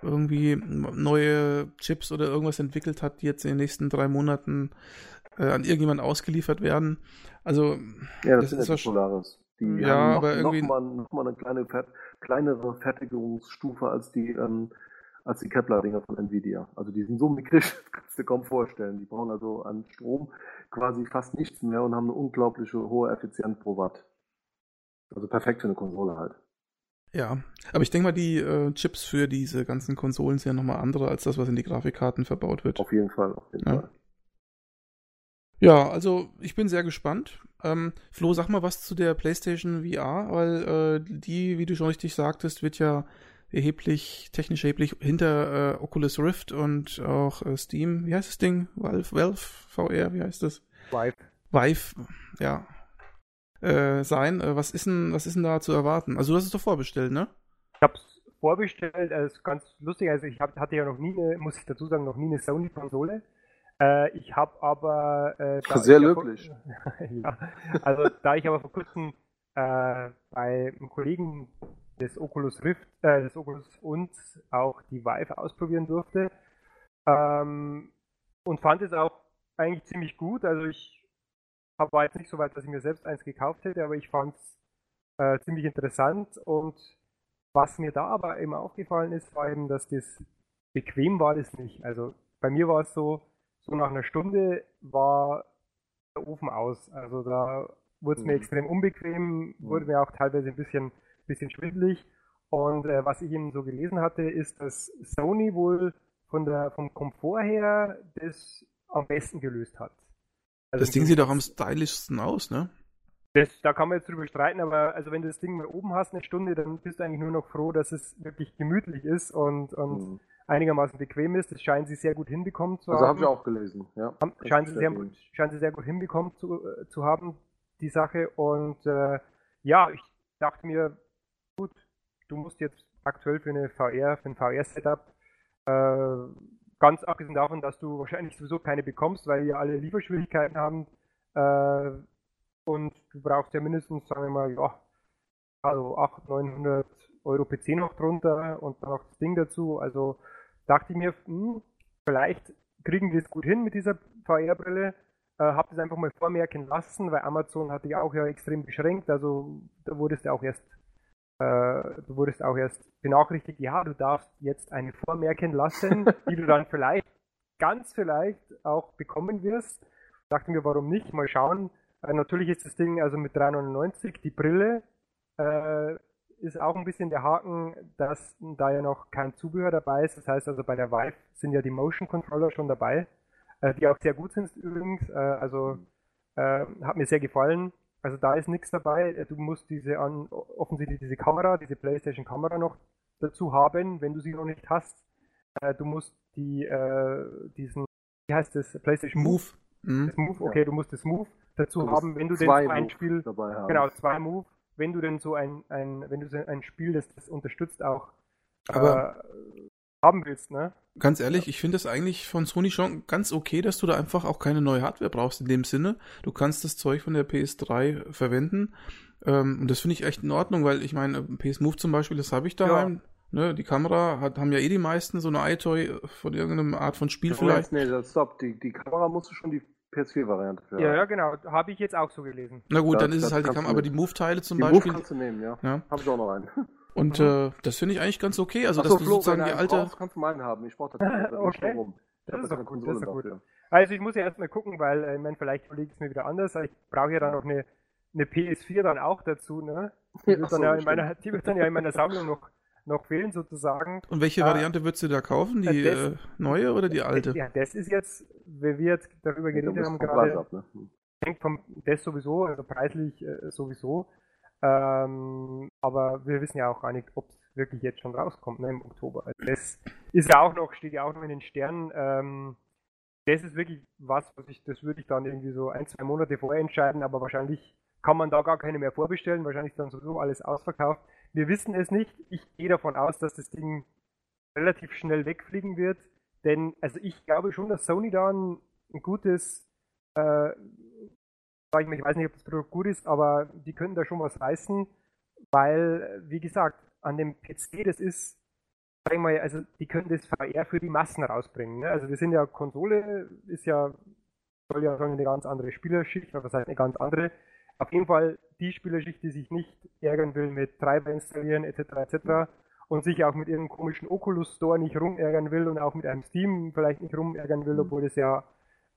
irgendwie neue Chips oder irgendwas entwickelt hat, die jetzt in den nächsten drei Monaten äh, an irgendjemand ausgeliefert werden. Also ja, das, das ist ja Polaris. Die ja, haben noch, aber irgendwie noch mal, noch mal eine kleine, kleinere Fertigungsstufe als die ähm, als die Kepler-Dinger von Nvidia. Also die sind so mickrig, kannst du dir kaum vorstellen. Die brauchen also an Strom quasi fast nichts mehr und haben eine unglaubliche hohe Effizienz pro Watt. Also perfekt für eine Konsole halt. Ja, aber ich denke mal, die äh, Chips für diese ganzen Konsolen sind ja nochmal andere als das, was in die Grafikkarten verbaut wird. Auf jeden Fall, auf jeden ja. Fall. Ja, also ich bin sehr gespannt. Ähm, Flo, sag mal was zu der PlayStation VR, weil äh, die, wie du schon richtig sagtest, wird ja erheblich, technisch erheblich hinter äh, Oculus Rift und auch äh, Steam, wie heißt das Ding? Valve, Valve VR, wie heißt das? Vive. Vive, ja. Äh, sein. Äh, was ist denn, was ist denn da zu erwarten? Also du hast es doch vorbestellt, ne? Ich hab's vorbestellt, also ist ganz lustig, also ich hab, hatte ja noch nie eine, muss ich dazu sagen, noch nie eine Sony-Konsole. Äh, ich habe aber äh, sehr löblich. ja, also da ich aber vor kurzem äh, bei einem Kollegen des Oculus Rift, äh, des Oculus und auch die Vive ausprobieren durfte. Ähm, und fand es auch eigentlich ziemlich gut. Also ich war jetzt nicht so weit, dass ich mir selbst eins gekauft hätte, aber ich fand es äh, ziemlich interessant. Und was mir da aber eben aufgefallen ist, war eben, dass das bequem war das nicht. Also bei mir war es so, so nach einer Stunde war der Ofen aus. Also da wurde es mir mhm. extrem unbequem, wurde mhm. mir auch teilweise ein bisschen bisschen schwindelig. Und äh, was ich eben so gelesen hatte, ist, dass Sony wohl von der, vom Komfort her das am besten gelöst hat. Also das Ding sieht doch am stylischsten aus, ne? Das, da kann man jetzt drüber streiten, aber also wenn du das Ding mal oben hast, eine Stunde, dann bist du eigentlich nur noch froh, dass es wirklich gemütlich ist und, und mhm. einigermaßen bequem ist. Das scheinen sie sehr gut hinbekommen zu also haben. Also habe ich auch gelesen, ja. Haben, scheinen, sie sehr, scheinen sie sehr gut hinbekommen zu, äh, zu haben, die Sache. Und äh, ja, ich dachte mir, du musst jetzt aktuell für eine VR, für ein VR-Setup, äh, ganz abgesehen davon, dass du wahrscheinlich sowieso keine bekommst, weil wir alle Lieferschwierigkeiten haben, äh, und du brauchst ja mindestens, sagen wir mal, ja, also 800, 900 Euro PC noch drunter und dann noch das Ding dazu. Also dachte ich mir, hm, vielleicht kriegen wir es gut hin mit dieser VR-Brille. Äh, hab das einfach mal vormerken lassen, weil Amazon hatte ja auch ja extrem beschränkt. Also da wurde es ja auch erst du wurdest auch erst benachrichtigt, ja, du darfst jetzt eine vormerken lassen, die du dann vielleicht, ganz vielleicht auch bekommen wirst. Dachten wir, warum nicht? Mal schauen. Äh, natürlich ist das Ding also mit 3,99, die Brille äh, ist auch ein bisschen der Haken, dass da ja noch kein Zubehör dabei ist. Das heißt also bei der Vive sind ja die Motion Controller schon dabei, äh, die auch sehr gut sind übrigens. Äh, also äh, hat mir sehr gefallen. Also da ist nichts dabei. Äh, du musst diese an, offensichtlich diese Kamera, diese PlayStation Kamera noch dazu haben, wenn du sie noch nicht hast. Äh, du musst die diesen, wie heißt das, PlayStation Move. Mhm. Das Move, okay, du musst das Move dazu haben, wenn du denn so ein Spiel, dabei haben. genau, zwei Move wenn du denn so ein, ein wenn du so ein Spiel, das das unterstützt, auch aber äh, haben willst, ne? Ganz ehrlich, ich finde es eigentlich von Sony schon ganz okay, dass du da einfach auch keine neue Hardware brauchst in dem Sinne. Du kannst das Zeug von der PS3 verwenden. Ähm, und das finde ich echt in Ordnung, weil ich meine, PS Move zum Beispiel, das habe ich daheim. Ja. Ne, die Kamera hat, haben ja eh die meisten so eine iToy von irgendeiner Art von Spiel ja, vielleicht. Nee, stopp, die, die Kamera musst du schon die PS4-Variante für. Ja, ja, genau. Habe ich jetzt auch so gelesen. Na gut, das, dann ist es halt die Kamera, aber die Move-Teile zum die Beispiel. Die Move kannst du nehmen, ja. ja. Habe ich auch noch einen. Und mhm. äh, das finde ich eigentlich ganz okay. Also, Ach dass so, du Flo, sozusagen die alte. Brauchst, kannst du meinen haben. Ich brauche das okay. Strom. Das, ist doch, Konsole das ist gut. Also ich muss ja erstmal gucken, weil äh, ich meine, vielleicht liegt es mir wieder anders. Ich brauche ja dann noch eine, eine PS4 dann auch dazu, ne? Die wird, dann ja in meiner, die wird dann ja in meiner Sammlung noch noch fehlen sozusagen. Und welche äh, Variante würdest du da kaufen? Die das, äh, neue oder die alte? Ja, das ist jetzt, wie wir jetzt darüber geredet haben gerade, ab, ne? hängt vom das sowieso, also preislich äh, sowieso. Ähm, aber wir wissen ja auch gar nicht, ob es wirklich jetzt schon rauskommt ne, im Oktober. Also das ist ja auch noch, steht ja auch noch in den Sternen. Ähm, das ist wirklich was, was ich, das würde ich dann irgendwie so ein, zwei Monate vorher entscheiden, aber wahrscheinlich kann man da gar keine mehr vorbestellen, wahrscheinlich dann sowieso alles ausverkauft. Wir wissen es nicht. Ich gehe davon aus, dass das Ding relativ schnell wegfliegen wird. Denn, also ich glaube schon, dass Sony da ein, ein gutes, äh, sag ich mal, ich weiß nicht, ob das Produkt gut ist, aber die können da schon was reißen, weil, wie gesagt, an dem PC, das ist, sag ich mal, also die können das VR für die Massen rausbringen. Ne? Also wir sind ja, Konsole ist ja, soll ja sagen, eine ganz andere Spielerschicht, aber das heißt eine ganz andere. Auf jeden Fall die Spielerschicht, die sich nicht ärgern will mit Treiber installieren etc. etc. und sich auch mit ihrem komischen Oculus Store nicht rumärgern will und auch mit einem Steam vielleicht nicht rumärgern will, obwohl es ja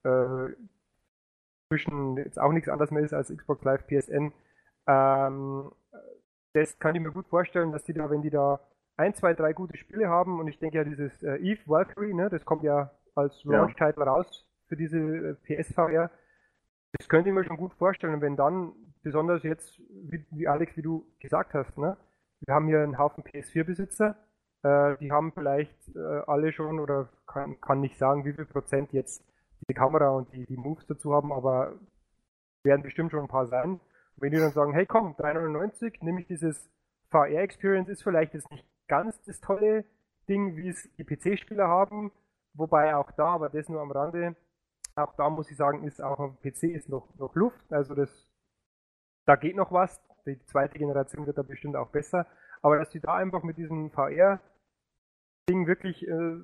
äh, zwischen jetzt auch nichts anderes mehr ist als Xbox Live PSN. Ähm, das kann ich mir gut vorstellen, dass die da, wenn die da ein, zwei, drei gute Spiele haben und ich denke ja dieses äh, Eve Valkyrie, ne, das kommt ja als Launch-Title ja. raus für diese äh, PSVR. Das könnte ich mir schon gut vorstellen, wenn dann, besonders jetzt, wie, wie Alex, wie du gesagt hast, ne? wir haben hier einen Haufen PS4-Besitzer, äh, die haben vielleicht äh, alle schon, oder kann, kann nicht sagen, wie viel Prozent jetzt die Kamera und die, die Moves dazu haben, aber werden bestimmt schon ein paar sein. Wenn die dann sagen, hey komm, 399, nehme ich dieses VR-Experience, ist vielleicht jetzt nicht ganz das tolle Ding, wie es die PC-Spieler haben, wobei auch da, aber das nur am Rande, auch da muss ich sagen, ist auch am PC ist noch, noch Luft. Also das, da geht noch was. Die zweite Generation wird da bestimmt auch besser. Aber dass die da einfach mit diesem VR-Ding wirklich äh,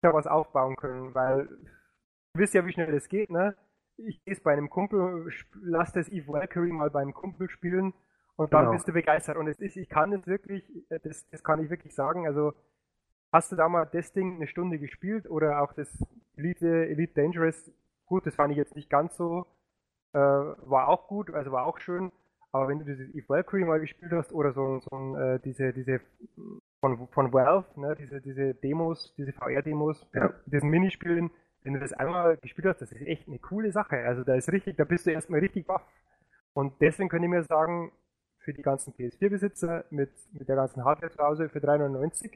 da was aufbauen können, weil du wisst ja, wie schnell das geht, ne? Ich gehe es bei einem Kumpel, lass das Eve Valkyrie mal beim Kumpel spielen und dann genau. bist du begeistert. Und es ist, ich kann es wirklich, äh, das, das kann ich wirklich sagen, also Hast du da mal das Ding eine Stunde gespielt oder auch das Elite, Elite Dangerous? Gut, das fand ich jetzt nicht ganz so. Äh, war auch gut, also war auch schön. Aber wenn du dieses Eve Valkyrie mal gespielt hast oder so, so äh, diese, diese von, von Valve, ne, diese, diese Demos, diese VR-Demos, ja. diesen Minispielen, wenn du das einmal gespielt hast, das ist echt eine coole Sache. Also da ist richtig, da bist du erstmal richtig baff. Und deswegen könnte ich mir sagen, für die ganzen PS4-Besitzer mit, mit der ganzen Hardware zu Hause für 3,99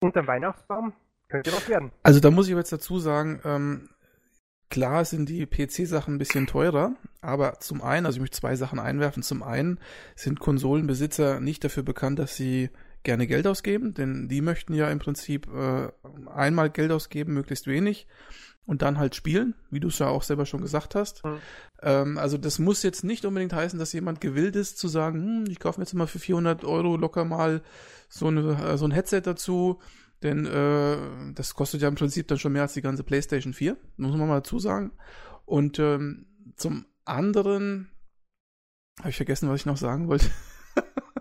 unterm Weihnachtsbaum könnte was werden. Also da muss ich jetzt dazu sagen, ähm, klar sind die PC-Sachen ein bisschen teurer, aber zum einen, also ich möchte zwei Sachen einwerfen. Zum einen sind Konsolenbesitzer nicht dafür bekannt, dass sie gerne Geld ausgeben, denn die möchten ja im Prinzip äh, einmal Geld ausgeben, möglichst wenig und dann halt spielen, wie du es ja auch selber schon gesagt hast. Mhm. Ähm, also das muss jetzt nicht unbedingt heißen, dass jemand gewillt ist zu sagen, hm, ich kaufe mir jetzt mal für 400 Euro locker mal so, eine, äh, so ein Headset dazu, denn äh, das kostet ja im Prinzip dann schon mehr als die ganze PlayStation 4, muss man mal dazu sagen. Und ähm, zum anderen habe ich vergessen, was ich noch sagen wollte.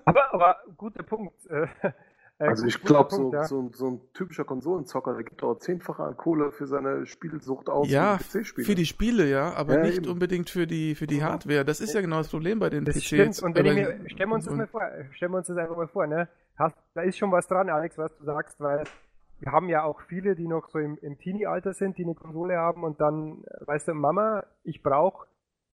Aber, aber guter Punkt. Äh, äh, also ich glaube, so, ja. so, so, ein typischer Konsolenzocker, der gibt auch zehnfache an Kohle für seine Spielsucht aus. Ja, für die Spiele, ja, aber ja, nicht eben. unbedingt für die, für die Hardware. Das ist ja genau das Problem bei den das PCs. Stimmt. Und wenn ich mir, stellen wir uns das mal vor, stellen wir uns das einfach mal vor, ne? Hast, da ist schon was dran, Alex, was du sagst, weil wir haben ja auch viele, die noch so im, im Teenie-Alter sind, die eine Konsole haben und dann, weißt du, Mama, ich brauche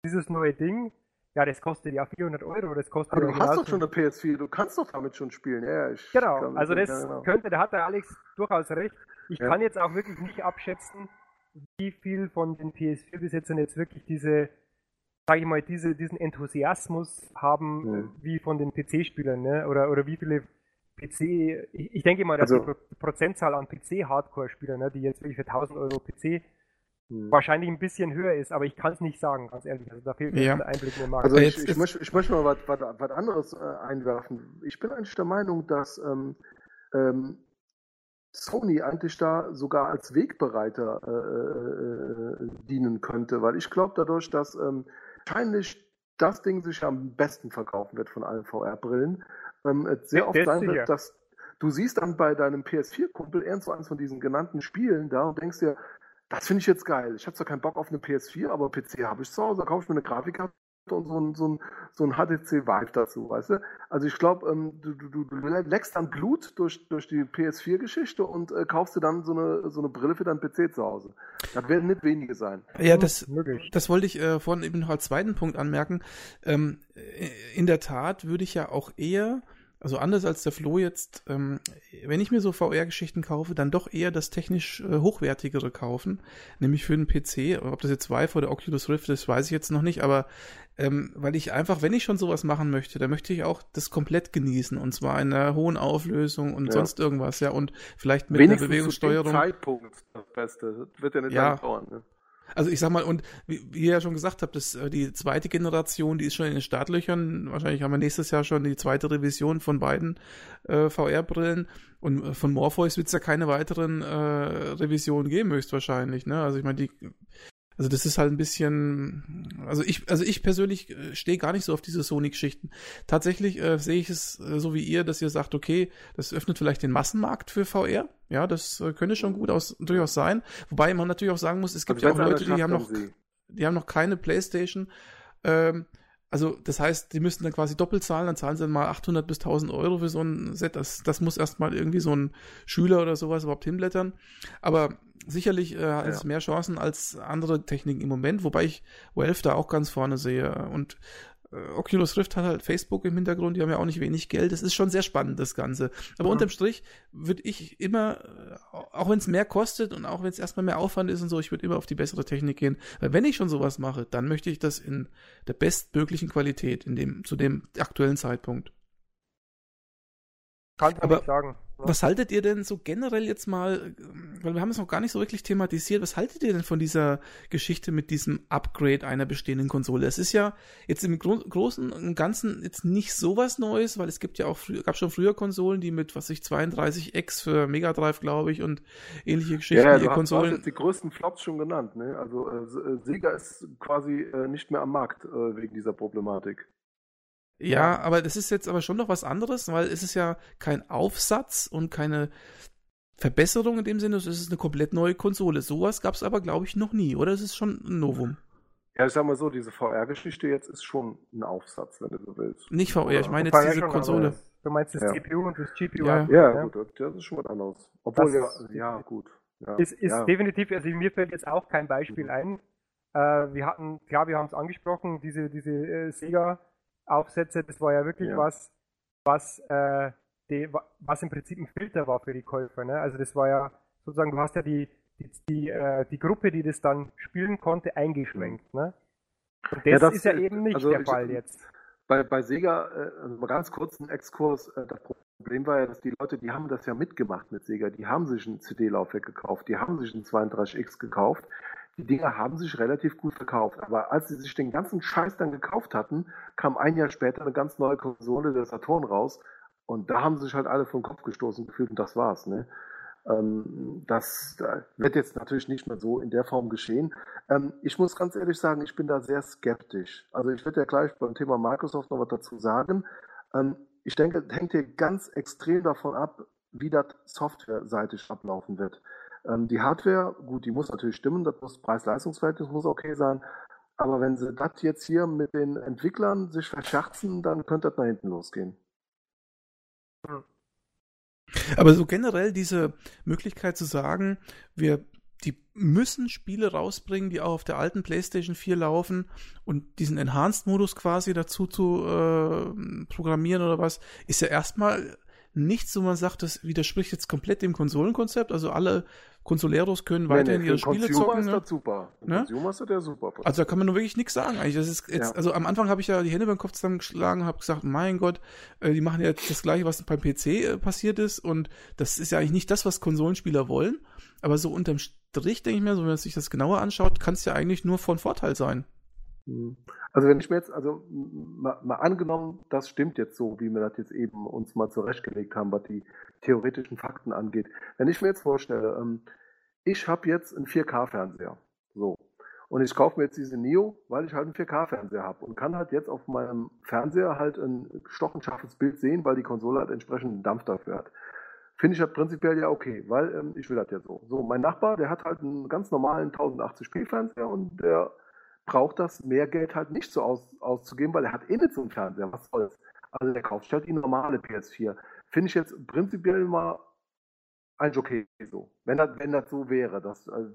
dieses neue Ding. Ja, das kostet ja 400 Euro. Das kostet Aber ja du hast doch schon eine PS4, du kannst doch damit schon spielen. Ja, ich genau, also das ja, genau. könnte, da hat der Alex durchaus recht. Ich ja. kann jetzt auch wirklich nicht abschätzen, wie viel von den PS4-Besitzern jetzt wirklich diese, sage ich mal, diese, diesen Enthusiasmus haben, ja. wie von den PC-Spielern, ne? Oder, oder wie viele PC, ich, ich denke mal, dass also, die Prozentzahl an PC-Hardcore-Spielern, ne, die jetzt wirklich für 1000 Euro PC hm. wahrscheinlich ein bisschen höher ist, aber ich kann es nicht sagen, ganz ehrlich. Also da fehlt mir ja. ein Einblick in den Markt. Also ich, ich, möchte, ich möchte mal was, anderes äh, einwerfen. Ich bin eigentlich der Meinung, dass ähm, ähm, Sony eigentlich da sogar als Wegbereiter äh, äh, dienen könnte, weil ich glaube dadurch, dass ähm, wahrscheinlich das Ding sich am besten verkaufen wird von allen VR-Brillen, ähm, sehr oft sein wird, dass du siehst dann bei deinem PS4-Kumpel irgend so eins von diesen genannten Spielen da und denkst dir, das finde ich jetzt geil. Ich habe zwar keinen Bock auf eine PS4, aber PC habe ich zu Hause, da kaufe ich mir eine Grafikkarte und so ein, so ein, so ein HTC Vive dazu, weißt du? Also ich glaube, ähm, du, du, du leckst dann Blut durch, durch die PS4-Geschichte und äh, kaufst dir dann so eine, so eine Brille für deinen PC zu Hause. Das werden nicht wenige sein. Ja, das, das wollte ich äh, vorhin eben noch als zweiten Punkt anmerken. Ähm, in der Tat würde ich ja auch eher also anders als der Flo jetzt, ähm, wenn ich mir so VR-Geschichten kaufe, dann doch eher das technisch äh, hochwertigere kaufen, nämlich für den PC. Ob das jetzt Vive oder Oculus Rift ist, weiß ich jetzt noch nicht, aber ähm, weil ich einfach, wenn ich schon sowas machen möchte, dann möchte ich auch das komplett genießen und zwar in einer hohen Auflösung und ja. sonst irgendwas, ja, und vielleicht mit Wenigstens einer Bewegungssteuerung. Zu dem Zeitpunkt das Beste. Das wird ja nicht ja. dauern, ne? Also ich sag mal, und wie, wie ihr ja schon gesagt habt, das, äh, die zweite Generation, die ist schon in den Startlöchern. Wahrscheinlich haben wir nächstes Jahr schon die zweite Revision von beiden äh, VR-Brillen. Und äh, von Morpheus wird es ja keine weiteren äh, Revisionen geben, höchstwahrscheinlich. Ne? Also ich meine, die also das ist halt ein bisschen, also ich, also ich persönlich äh, stehe gar nicht so auf diese Sony-Geschichten. Tatsächlich äh, sehe ich es äh, so wie ihr, dass ihr sagt, okay, das öffnet vielleicht den Massenmarkt für VR. Ja, das äh, könnte schon gut aus, durchaus sein. Wobei man natürlich auch sagen muss, es gibt ja auch Leute, die haben noch, die haben noch keine Playstation. Ähm, also das heißt, die müssten dann quasi doppelt zahlen, dann zahlen sie dann mal 800 bis 1000 Euro für so ein Set. Das, das muss erstmal irgendwie so ein Schüler oder sowas überhaupt hinblättern. Aber sicherlich äh, hat ja. es mehr Chancen als andere Techniken im Moment, wobei ich Valve da auch ganz vorne sehe. Und Oculus Rift hat halt Facebook im Hintergrund, die haben ja auch nicht wenig Geld. Das ist schon sehr spannend, das Ganze. Aber mhm. unterm Strich würde ich immer, äh, auch wenn es mehr kostet und auch wenn es erstmal mehr Aufwand ist und so, ich würde immer auf die bessere Technik gehen. Weil wenn ich schon sowas mache, dann möchte ich das in der bestmöglichen Qualität, in dem, zu dem aktuellen Zeitpunkt. Kann ich aber sagen. Was haltet ihr denn so generell jetzt mal, weil wir haben es noch gar nicht so wirklich thematisiert, was haltet ihr denn von dieser Geschichte mit diesem Upgrade einer bestehenden Konsole? Es ist ja jetzt im Gro Großen und Ganzen jetzt nicht so was Neues, weil es gibt ja auch, gab schon früher Konsolen, die mit, was ich, 32X für Mega Drive, glaube ich, und ähnliche Geschichten. Ja, ja du Konsolen. hast jetzt die größten Flops schon genannt, ne? Also äh, Sega ist quasi äh, nicht mehr am Markt äh, wegen dieser Problematik. Ja, aber das ist jetzt aber schon noch was anderes, weil es ist ja kein Aufsatz und keine Verbesserung in dem Sinne, es ist eine komplett neue Konsole. Sowas gab es aber, glaube ich, noch nie, oder? Es ist schon ein Novum. Ja, ich sag mal so, diese VR-Geschichte jetzt ist schon ein Aufsatz, wenn du so willst. Nicht VR, ich meine jetzt diese Konsole. Du meinst das ja. CPU und das GPU? Ja, ja, ja, gut, das ist schon was anderes. Obwohl, das ja, ja, gut. Ja, ist, ist ja. definitiv, also mir fällt jetzt auch kein Beispiel mhm. ein. Äh, wir hatten, klar, wir haben es angesprochen, diese, diese äh, Sega Aufsätze, das war ja wirklich ja. was, was, äh, die, was im Prinzip ein Filter war für die Käufer. Ne? Also das war ja sozusagen, du hast ja die, die, die, äh, die Gruppe, die das dann spielen konnte, eingeschränkt. Ne? Und das, ja, das ist ja eben nicht also der ich, Fall jetzt. Bei, bei Sega, äh, also mal ganz kurz ein Exkurs, äh, das Problem war ja, dass die Leute, die haben das ja mitgemacht mit Sega, die haben sich ein CD-Laufwerk gekauft, die haben sich ein 32X gekauft, die Dinger haben sich relativ gut verkauft. Aber als sie sich den ganzen Scheiß dann gekauft hatten, kam ein Jahr später eine ganz neue Konsole der Saturn raus. Und da haben sich halt alle vom Kopf gestoßen gefühlt und das war's. Ne? Ähm, das wird jetzt natürlich nicht mehr so in der Form geschehen. Ähm, ich muss ganz ehrlich sagen, ich bin da sehr skeptisch. Also ich werde ja gleich beim Thema Microsoft noch was dazu sagen. Ähm, ich denke, hängt hier ganz extrem davon ab, wie das softwareseitig ablaufen wird. Ähm, die Hardware, gut, die muss natürlich stimmen, das muss Preis-Leistungsverhältnis muss okay sein. Aber wenn sie das jetzt hier mit den Entwicklern sich verscherzen, dann könnte das nach hinten losgehen. Aber so generell diese Möglichkeit zu sagen, wir die müssen Spiele rausbringen, die auch auf der alten PlayStation 4 laufen und diesen Enhanced-Modus quasi dazu zu äh, programmieren oder was, ist ja erstmal nichts, wo man sagt, das widerspricht jetzt komplett dem Konsolenkonzept. Also alle Consoleros können nee, weiterhin nee, ihre Spiele Consumer zocken. Ist ne? das super. Ne? Consumer ist ja super. Also da kann man nur wirklich nichts sagen eigentlich. Das ist jetzt, ja. Also am Anfang habe ich ja die Hände beim Kopf zusammengeschlagen und habe gesagt, mein Gott, äh, die machen ja das gleiche, was beim PC äh, passiert ist und das ist ja eigentlich nicht das, was Konsolenspieler wollen. Aber so unterm Strich denke ich mir, so wenn man sich das genauer anschaut, kann es ja eigentlich nur von Vorteil sein. Hm. Also wenn ich mir jetzt, also mal, mal, angenommen, das stimmt jetzt so, wie wir das jetzt eben uns mal zurechtgelegt haben, was die theoretischen Fakten angeht. Wenn ich mir jetzt vorstelle, ähm, ich habe jetzt einen 4K-Fernseher, so, und ich kaufe mir jetzt diese Neo, weil ich halt einen 4K-Fernseher habe und kann halt jetzt auf meinem Fernseher halt ein stockenschaffes Bild sehen, weil die Konsole halt entsprechend Dampf dafür hat. Finde ich das prinzipiell ja okay, weil ähm, ich will das ja so. So, mein Nachbar, der hat halt einen ganz normalen 1080p-Fernseher und der braucht das mehr Geld halt nicht so aus, auszugeben, weil er hat eh nicht so einen Fernseher. Was soll's? Also der kauft halt die normale PS4. Finde ich jetzt prinzipiell mal eigentlich okay so. Wenn das, wenn das so wäre, dass also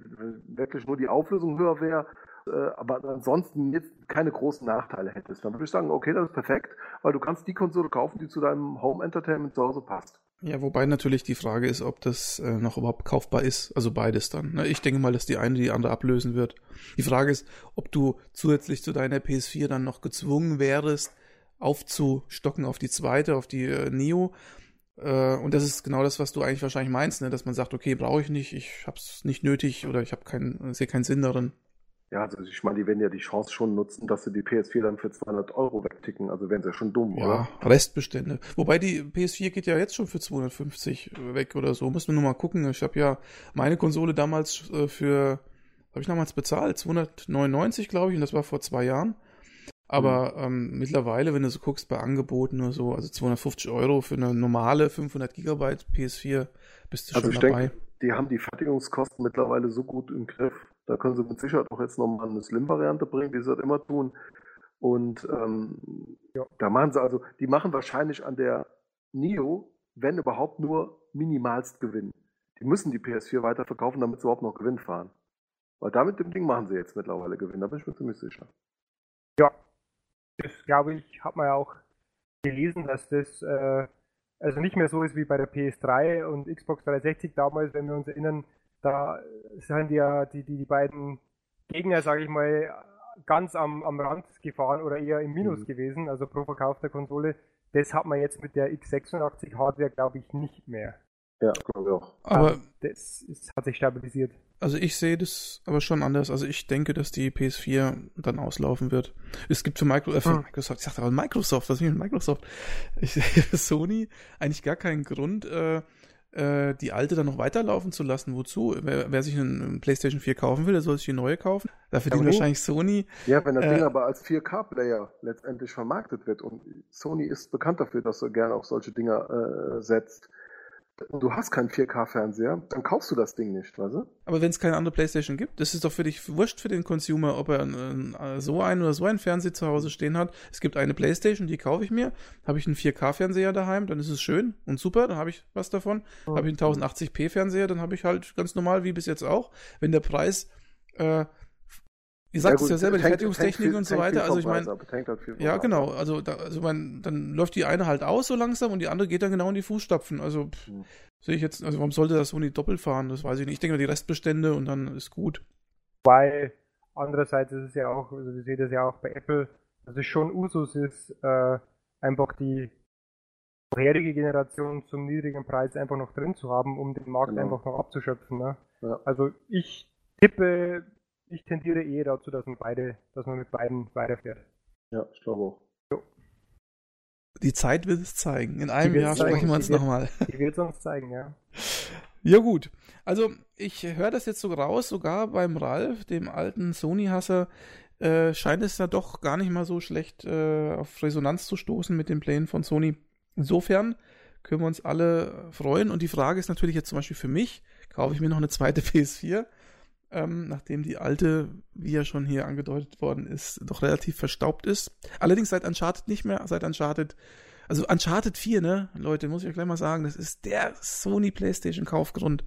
wirklich nur die Auflösung höher wäre, äh, aber ansonsten jetzt keine großen Nachteile hättest, dann würde ich sagen, okay, das ist perfekt, weil du kannst die Konsole kaufen, die zu deinem Home Entertainment zu Hause passt. Ja, wobei natürlich die Frage ist, ob das äh, noch überhaupt kaufbar ist. Also beides dann. Ne? Ich denke mal, dass die eine die andere ablösen wird. Die Frage ist, ob du zusätzlich zu deiner PS4 dann noch gezwungen wärst, aufzustocken auf die zweite, auf die äh, Neo. Äh, und das ist genau das, was du eigentlich wahrscheinlich meinst, ne? dass man sagt, okay, brauche ich nicht, ich habe es nicht nötig oder ich habe keinen, sehe keinen Sinn darin. Ja, also ich meine, die werden ja die Chance schon nutzen, dass sie die PS4 dann für 200 Euro wegticken. Also wären sie ja schon dumm, ja, oder? Restbestände. Wobei die PS4 geht ja jetzt schon für 250 weg oder so. Muss man nur mal gucken. Ich habe ja meine Konsole damals äh, für, habe ich damals bezahlt, 299 glaube ich, und das war vor zwei Jahren. Aber mhm. ähm, mittlerweile, wenn du so guckst bei Angeboten oder so, also 250 Euro für eine normale 500 Gigabyte PS4, bist du also schon dabei. Denke, die haben die Fertigungskosten mittlerweile so gut im Griff. Da können sie mit Sicherheit auch jetzt nochmal eine Slim-Variante bringen, wie sie das immer tun. Und ähm, ja. da machen sie also, die machen wahrscheinlich an der NIO, wenn überhaupt nur minimalst Gewinn. Die müssen die PS4 weiterverkaufen, damit sie überhaupt noch Gewinn fahren. Weil damit dem Ding machen sie jetzt mittlerweile Gewinn, da bin ich mir ziemlich sicher. Ja, das glaube ich, hat man ja auch gelesen, dass das äh, also nicht mehr so ist wie bei der PS3 und Xbox 360 damals, wenn wir uns erinnern, da sind ja die, die, die beiden Gegner, sage ich mal, ganz am, am Rand gefahren oder eher im Minus mhm. gewesen, also pro Verkauf der Konsole. Das hat man jetzt mit der x86 Hardware, glaube ich, nicht mehr. Ja, glaube ich auch. Aber also das ist, hat sich stabilisiert. Also ich sehe das aber schon anders. Also ich denke, dass die PS4 dann auslaufen wird. Es gibt für, Micro, äh, für hm. Microsoft, ich sagte aber Microsoft, was ist mit Microsoft? Ich sehe für Sony eigentlich gar keinen Grund, äh, äh, die alte dann noch weiterlaufen zu lassen. Wozu? Wer, wer sich einen PlayStation 4 kaufen will, der soll sich eine neue kaufen. Da verdient wahrscheinlich Sony. Ja, wenn das äh, Ding aber als 4K-Player letztendlich vermarktet wird und Sony ist bekannt dafür, dass er gerne auf solche Dinger äh, setzt du hast keinen 4K-Fernseher, dann kaufst du das Ding nicht, weißt du? Aber wenn es keine andere Playstation gibt, das ist doch für dich wurscht für den Consumer, ob er äh, so einen oder so einen Fernseher zu Hause stehen hat. Es gibt eine Playstation, die kaufe ich mir, habe ich einen 4K-Fernseher daheim, dann ist es schön und super, dann habe ich was davon. Mhm. Habe ich einen 1080p-Fernseher, dann habe ich halt ganz normal, wie bis jetzt auch. Wenn der Preis äh, Ihr sagt ja, es ja selber, die Fertigungstechnik und so weiter. Also ich meine, halt ja genau. Also, da, also mein, dann läuft die eine halt aus so langsam und die andere geht dann genau in die Fußstapfen. Also pff, hm. sehe ich jetzt, also warum sollte das Sony doppelt fahren? Das weiß ich nicht. Ich denke die Restbestände und dann ist gut. Weil andererseits ist es ja auch, also wir sehen das ja auch bei Apple, dass es schon Usus ist, äh, einfach die vorherige Generation zum niedrigen Preis einfach noch drin zu haben, um den Markt genau. einfach noch abzuschöpfen. Ne? Ja. Also ich tippe ich tendiere eher dazu, dass man beide, dass man mit beiden weiterfährt. Ja, ich glaube auch. Jo. Die Zeit wird es zeigen. In einem Jahr zeigen. sprechen wir uns nochmal. Die wird es uns zeigen, ja. Ja gut, also ich höre das jetzt so raus, sogar beim Ralf, dem alten Sony-Hasser, äh, scheint es da doch gar nicht mal so schlecht äh, auf Resonanz zu stoßen mit den Plänen von Sony. Insofern können wir uns alle freuen. Und die Frage ist natürlich jetzt zum Beispiel für mich, kaufe ich mir noch eine zweite PS4? Ähm, nachdem die alte, wie ja schon hier angedeutet worden ist, doch relativ verstaubt ist. Allerdings seit Uncharted nicht mehr, seit Uncharted also Uncharted 4, ne, Leute, muss ich euch gleich mal sagen, das ist der Sony PlayStation Kaufgrund.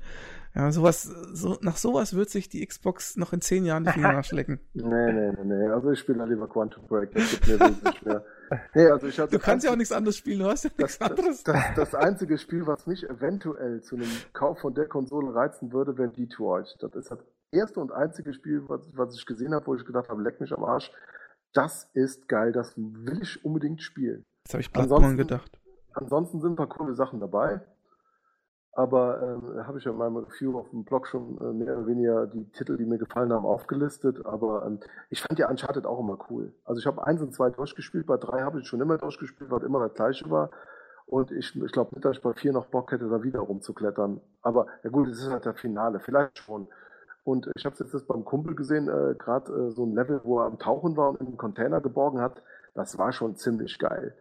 Ja, sowas, so, nach sowas wird sich die Xbox noch in zehn Jahren die Finger nachschlecken. nee, nee, nee, nee. Also ich spiele lieber Quantum Break, das gibt mir wesentlich mehr. Nee, also ich hatte du kannst ja auch nichts anderes spielen, du hast ja nichts das, anderes. Das, das, das, einzige Spiel, was mich eventuell zu einem Kauf von der Konsole reizen würde, wäre Detroit. Das ist das erste und einzige Spiel, was, was ich gesehen habe, wo ich gedacht habe, leck mich am Arsch. Das ist geil, das will ich unbedingt spielen. Jetzt habe ich Bloodborne gedacht. Ansonsten sind ein paar coole Sachen dabei. Aber äh, habe ich ja in meinem Review auf dem Blog schon äh, mehr oder weniger die Titel, die mir gefallen haben, aufgelistet. Aber ähm, ich fand ja Uncharted auch immer cool. Also ich habe eins und zwei durchgespielt, bei drei habe ich schon immer durchgespielt, weil immer das gleiche war. Und ich, ich glaube nicht, dass ich bei vier noch Bock hätte, da wieder rumzuklettern. Aber ja gut, es ist halt der Finale, vielleicht schon. Und ich habe es jetzt beim Kumpel gesehen, äh, gerade äh, so ein Level, wo er am Tauchen war und in einen Container geborgen hat. Das war schon ziemlich geil.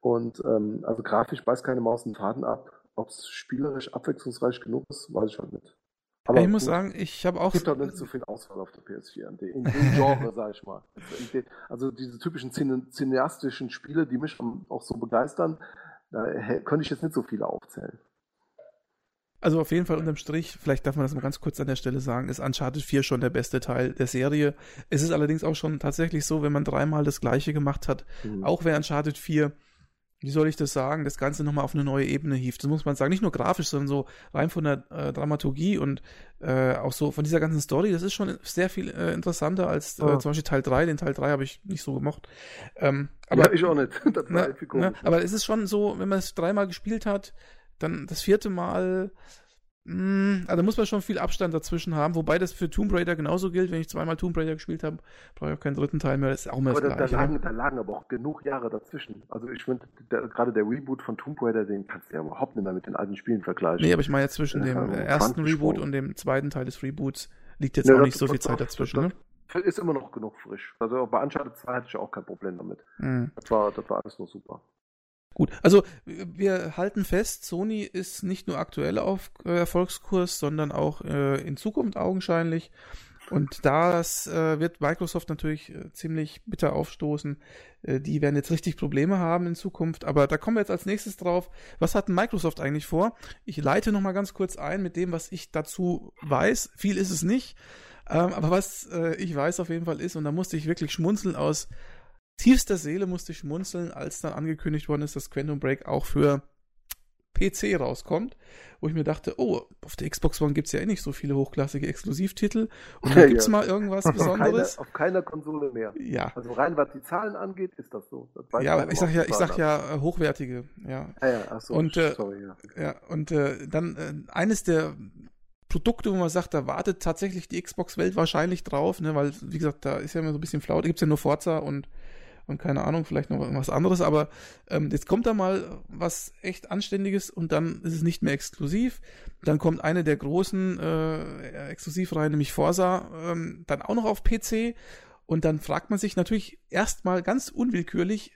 Und ähm, also grafisch beißt keine Maus einen Faden ab. Ob es spielerisch abwechslungsreich genug ist, weiß ich halt nicht. Aber ich muss gut, sagen, ich habe auch. Es gibt halt nicht so viel Auswahl auf der PS4 in, in dem Genre, sag ich mal. Also diese typischen cineastischen Spiele, die mich auch so begeistern, da könnte ich jetzt nicht so viele aufzählen. Also auf jeden Fall unterm Strich, vielleicht darf man das mal ganz kurz an der Stelle sagen, ist Uncharted 4 schon der beste Teil der Serie. Es ist allerdings auch schon tatsächlich so, wenn man dreimal das gleiche gemacht hat, mhm. auch wer Uncharted 4 wie soll ich das sagen, das Ganze nochmal auf eine neue Ebene hieft. Das muss man sagen, nicht nur grafisch, sondern so rein von der äh, Dramaturgie und äh, auch so von dieser ganzen Story. Das ist schon sehr viel äh, interessanter als oh. zum Beispiel Teil 3. Den Teil 3 habe ich nicht so gemocht. Ähm, aber, ja, ich auch nicht. Na, na, aber es ist schon so, wenn man es dreimal gespielt hat, dann das vierte Mal Mm, also da muss man schon viel Abstand dazwischen haben, wobei das für Tomb Raider genauso gilt. Wenn ich zweimal Tomb Raider gespielt habe, brauche ich auch keinen dritten Teil mehr. Das ist auch mehr aber das da, Gleiche. Da lagen, da lagen aber auch genug Jahre dazwischen. Also ich finde, gerade der Reboot von Tomb Raider, den kannst du ja überhaupt nicht mehr mit den alten Spielen vergleichen. Nee, aber ich meine jetzt zwischen dem also ersten Reboot und dem zweiten Teil des Reboots liegt jetzt nee, auch nicht so viel Zeit dazwischen, ne? Ist immer noch genug frisch. Also bei Uncharted 2 hatte ich auch kein Problem damit. Mhm. Das, war, das war alles noch super. Gut, also wir halten fest, Sony ist nicht nur aktuell auf äh, Erfolgskurs, sondern auch äh, in Zukunft augenscheinlich. Und das äh, wird Microsoft natürlich äh, ziemlich bitter aufstoßen. Äh, die werden jetzt richtig Probleme haben in Zukunft. Aber da kommen wir jetzt als nächstes drauf. Was hat Microsoft eigentlich vor? Ich leite nochmal ganz kurz ein mit dem, was ich dazu weiß. Viel ist es nicht. Ähm, aber was äh, ich weiß auf jeden Fall ist, und da musste ich wirklich schmunzeln aus tiefster Seele musste ich schmunzeln, als dann angekündigt worden ist, dass Quantum Break auch für PC rauskommt, wo ich mir dachte, oh, auf der Xbox One gibt es ja eh nicht so viele hochklassige Exklusivtitel und da gibt es ja. mal irgendwas Besonderes. Auf, keine, auf, keiner Konsole mehr. Ja. Also rein was die Zahlen angeht, ist das so. Das ja, aber ich sag ja, ich sag ja hochwertige, ja. Ah, ja, ach so, und, äh, sorry, ja. ja. Und äh, dann äh, eines der Produkte, wo man sagt, da wartet tatsächlich die Xbox-Welt wahrscheinlich drauf, ne, weil, wie gesagt, da ist ja immer so ein bisschen flau, da gibt es ja nur Forza und und keine Ahnung, vielleicht noch was anderes, aber ähm, jetzt kommt da mal was echt Anständiges und dann ist es nicht mehr exklusiv. Dann kommt eine der großen äh, Exklusivreihen, nämlich Forsa, ähm, dann auch noch auf PC und dann fragt man sich natürlich erstmal ganz unwillkürlich,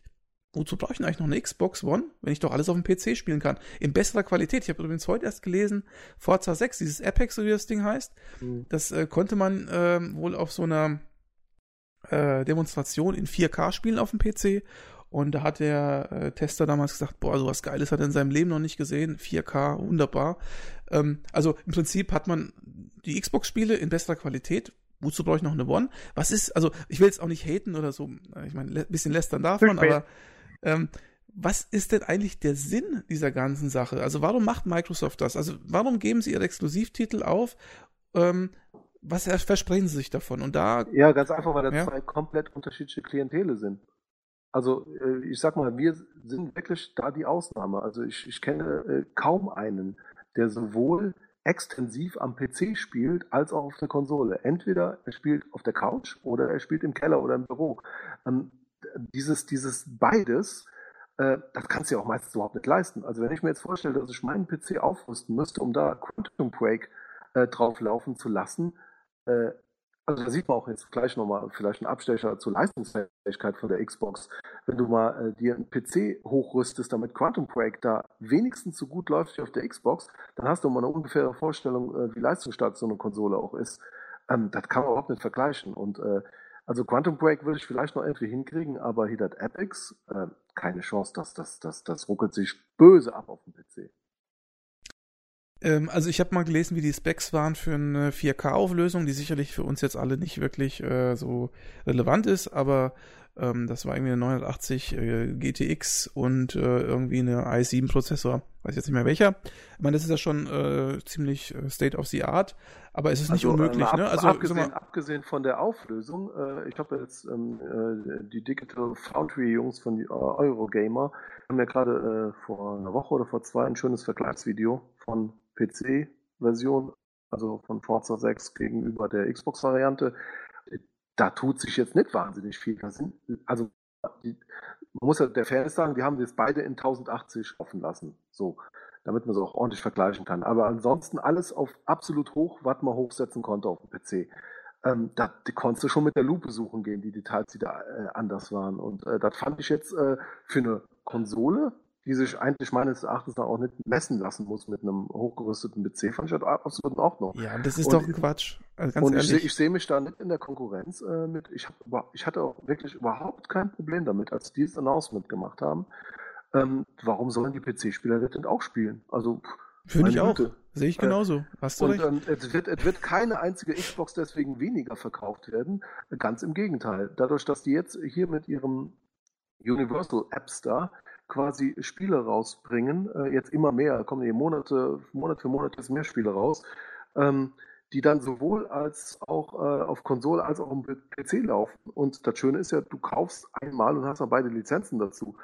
wozu brauche ich denn eigentlich noch eine Xbox One, wenn ich doch alles auf dem PC spielen kann? In besserer Qualität. Ich habe übrigens heute erst gelesen, Forza 6, dieses Apex, so wie das Ding heißt, mhm. das äh, konnte man äh, wohl auf so einer äh, Demonstration in 4K spielen auf dem PC. Und da hat der äh, Tester damals gesagt, boah, so was Geiles hat er in seinem Leben noch nicht gesehen. 4K, wunderbar. Ähm, also im Prinzip hat man die Xbox-Spiele in besserer Qualität. Wozu brauche ich noch eine One? Was ist, also ich will jetzt auch nicht haten oder so. Ich meine, ein bisschen lästern darf man, aber ähm, was ist denn eigentlich der Sinn dieser ganzen Sache? Also warum macht Microsoft das? Also warum geben sie ihre Exklusivtitel auf? Ähm, was versprechen sie sich davon? Und da. Ja, ganz einfach, weil da ja? zwei komplett unterschiedliche Klientele sind. Also, äh, ich sag mal, wir sind wirklich da die Ausnahme. Also, ich, ich kenne äh, kaum einen, der sowohl extensiv am PC spielt, als auch auf der Konsole. Entweder er spielt auf der Couch oder er spielt im Keller oder im Büro. Ähm, dieses, dieses beides, äh, das kannst du ja auch meistens überhaupt nicht leisten. Also wenn ich mir jetzt vorstelle, dass ich meinen PC aufrüsten müsste, um da Quantum Break äh, drauf laufen zu lassen, äh, Also da sieht man auch jetzt gleich nochmal vielleicht einen Abstecher zur Leistungsfähigkeit von der Xbox. Wenn du mal äh, dir einen PC hochrüstest, damit Quantum Break da wenigstens so gut läuft wie auf der Xbox, dann hast du mal eine ungefähre Vorstellung, äh, wie leistungsstark so eine Konsole auch ist. Ähm, das kann man überhaupt nicht vergleichen. Und äh, also Quantum Break würde ich vielleicht noch irgendwie hinkriegen, aber hier das Epics, äh, keine Chance, das, das, das, das ruckelt sich böse ab auf dem PC. Ähm, also ich habe mal gelesen, wie die Specs waren für eine 4K-Auflösung, die sicherlich für uns jetzt alle nicht wirklich äh, so relevant ist, aber ähm, das war irgendwie eine 980 äh, GTX und äh, irgendwie eine i7-Prozessor, weiß jetzt nicht mehr welcher. Ich meine, das ist ja schon äh, ziemlich äh, State of the Art, aber es ist nicht also, unmöglich. Ab, ne? Also abgesehen, mal, abgesehen, von der Auflösung, äh, ich habe jetzt ähm, äh, die Digital Foundry Jungs von äh, Eurogamer haben ja gerade äh, vor einer Woche oder vor zwei ein schönes Vergleichsvideo von PC-Version, also von Forza 6 gegenüber der Xbox-Variante. Da tut sich jetzt nicht wahnsinnig viel. Sind, also die, man muss ja der Fairness sagen, die haben das beide in 1080 offen lassen. So, damit man es auch ordentlich vergleichen kann. Aber ansonsten alles auf absolut hoch, was man hochsetzen konnte auf dem PC. Ähm, da konntest du schon mit der Lupe suchen gehen, die Details, die da äh, anders waren. Und äh, das fand ich jetzt äh, für eine Konsole die sich eigentlich meines Erachtens auch nicht messen lassen muss mit einem hochgerüsteten PC, fand ich halt absolut in Ordnung. Ja, das ist und, doch ein Quatsch. Also und ehrlich. ich sehe seh mich da nicht in der Konkurrenz äh, mit. Ich, hab, ich hatte auch wirklich überhaupt kein Problem damit, als die das Announcement gemacht haben. Ähm, warum sollen die PC-Spieler das denn auch spielen? Also, Finde ich auch. Sehe ich genauso. Hast du und, recht. Ähm, es, wird, es wird keine einzige Xbox deswegen weniger verkauft werden. Ganz im Gegenteil. Dadurch, dass die jetzt hier mit ihrem Universal App Store quasi Spiele rausbringen, äh, jetzt immer mehr, kommen die Monate, Monat für Monat jetzt mehr Spiele raus, ähm, die dann sowohl als auch äh, auf Konsole als auch am PC laufen. Und das Schöne ist ja, du kaufst einmal und hast dann beide Lizenzen dazu.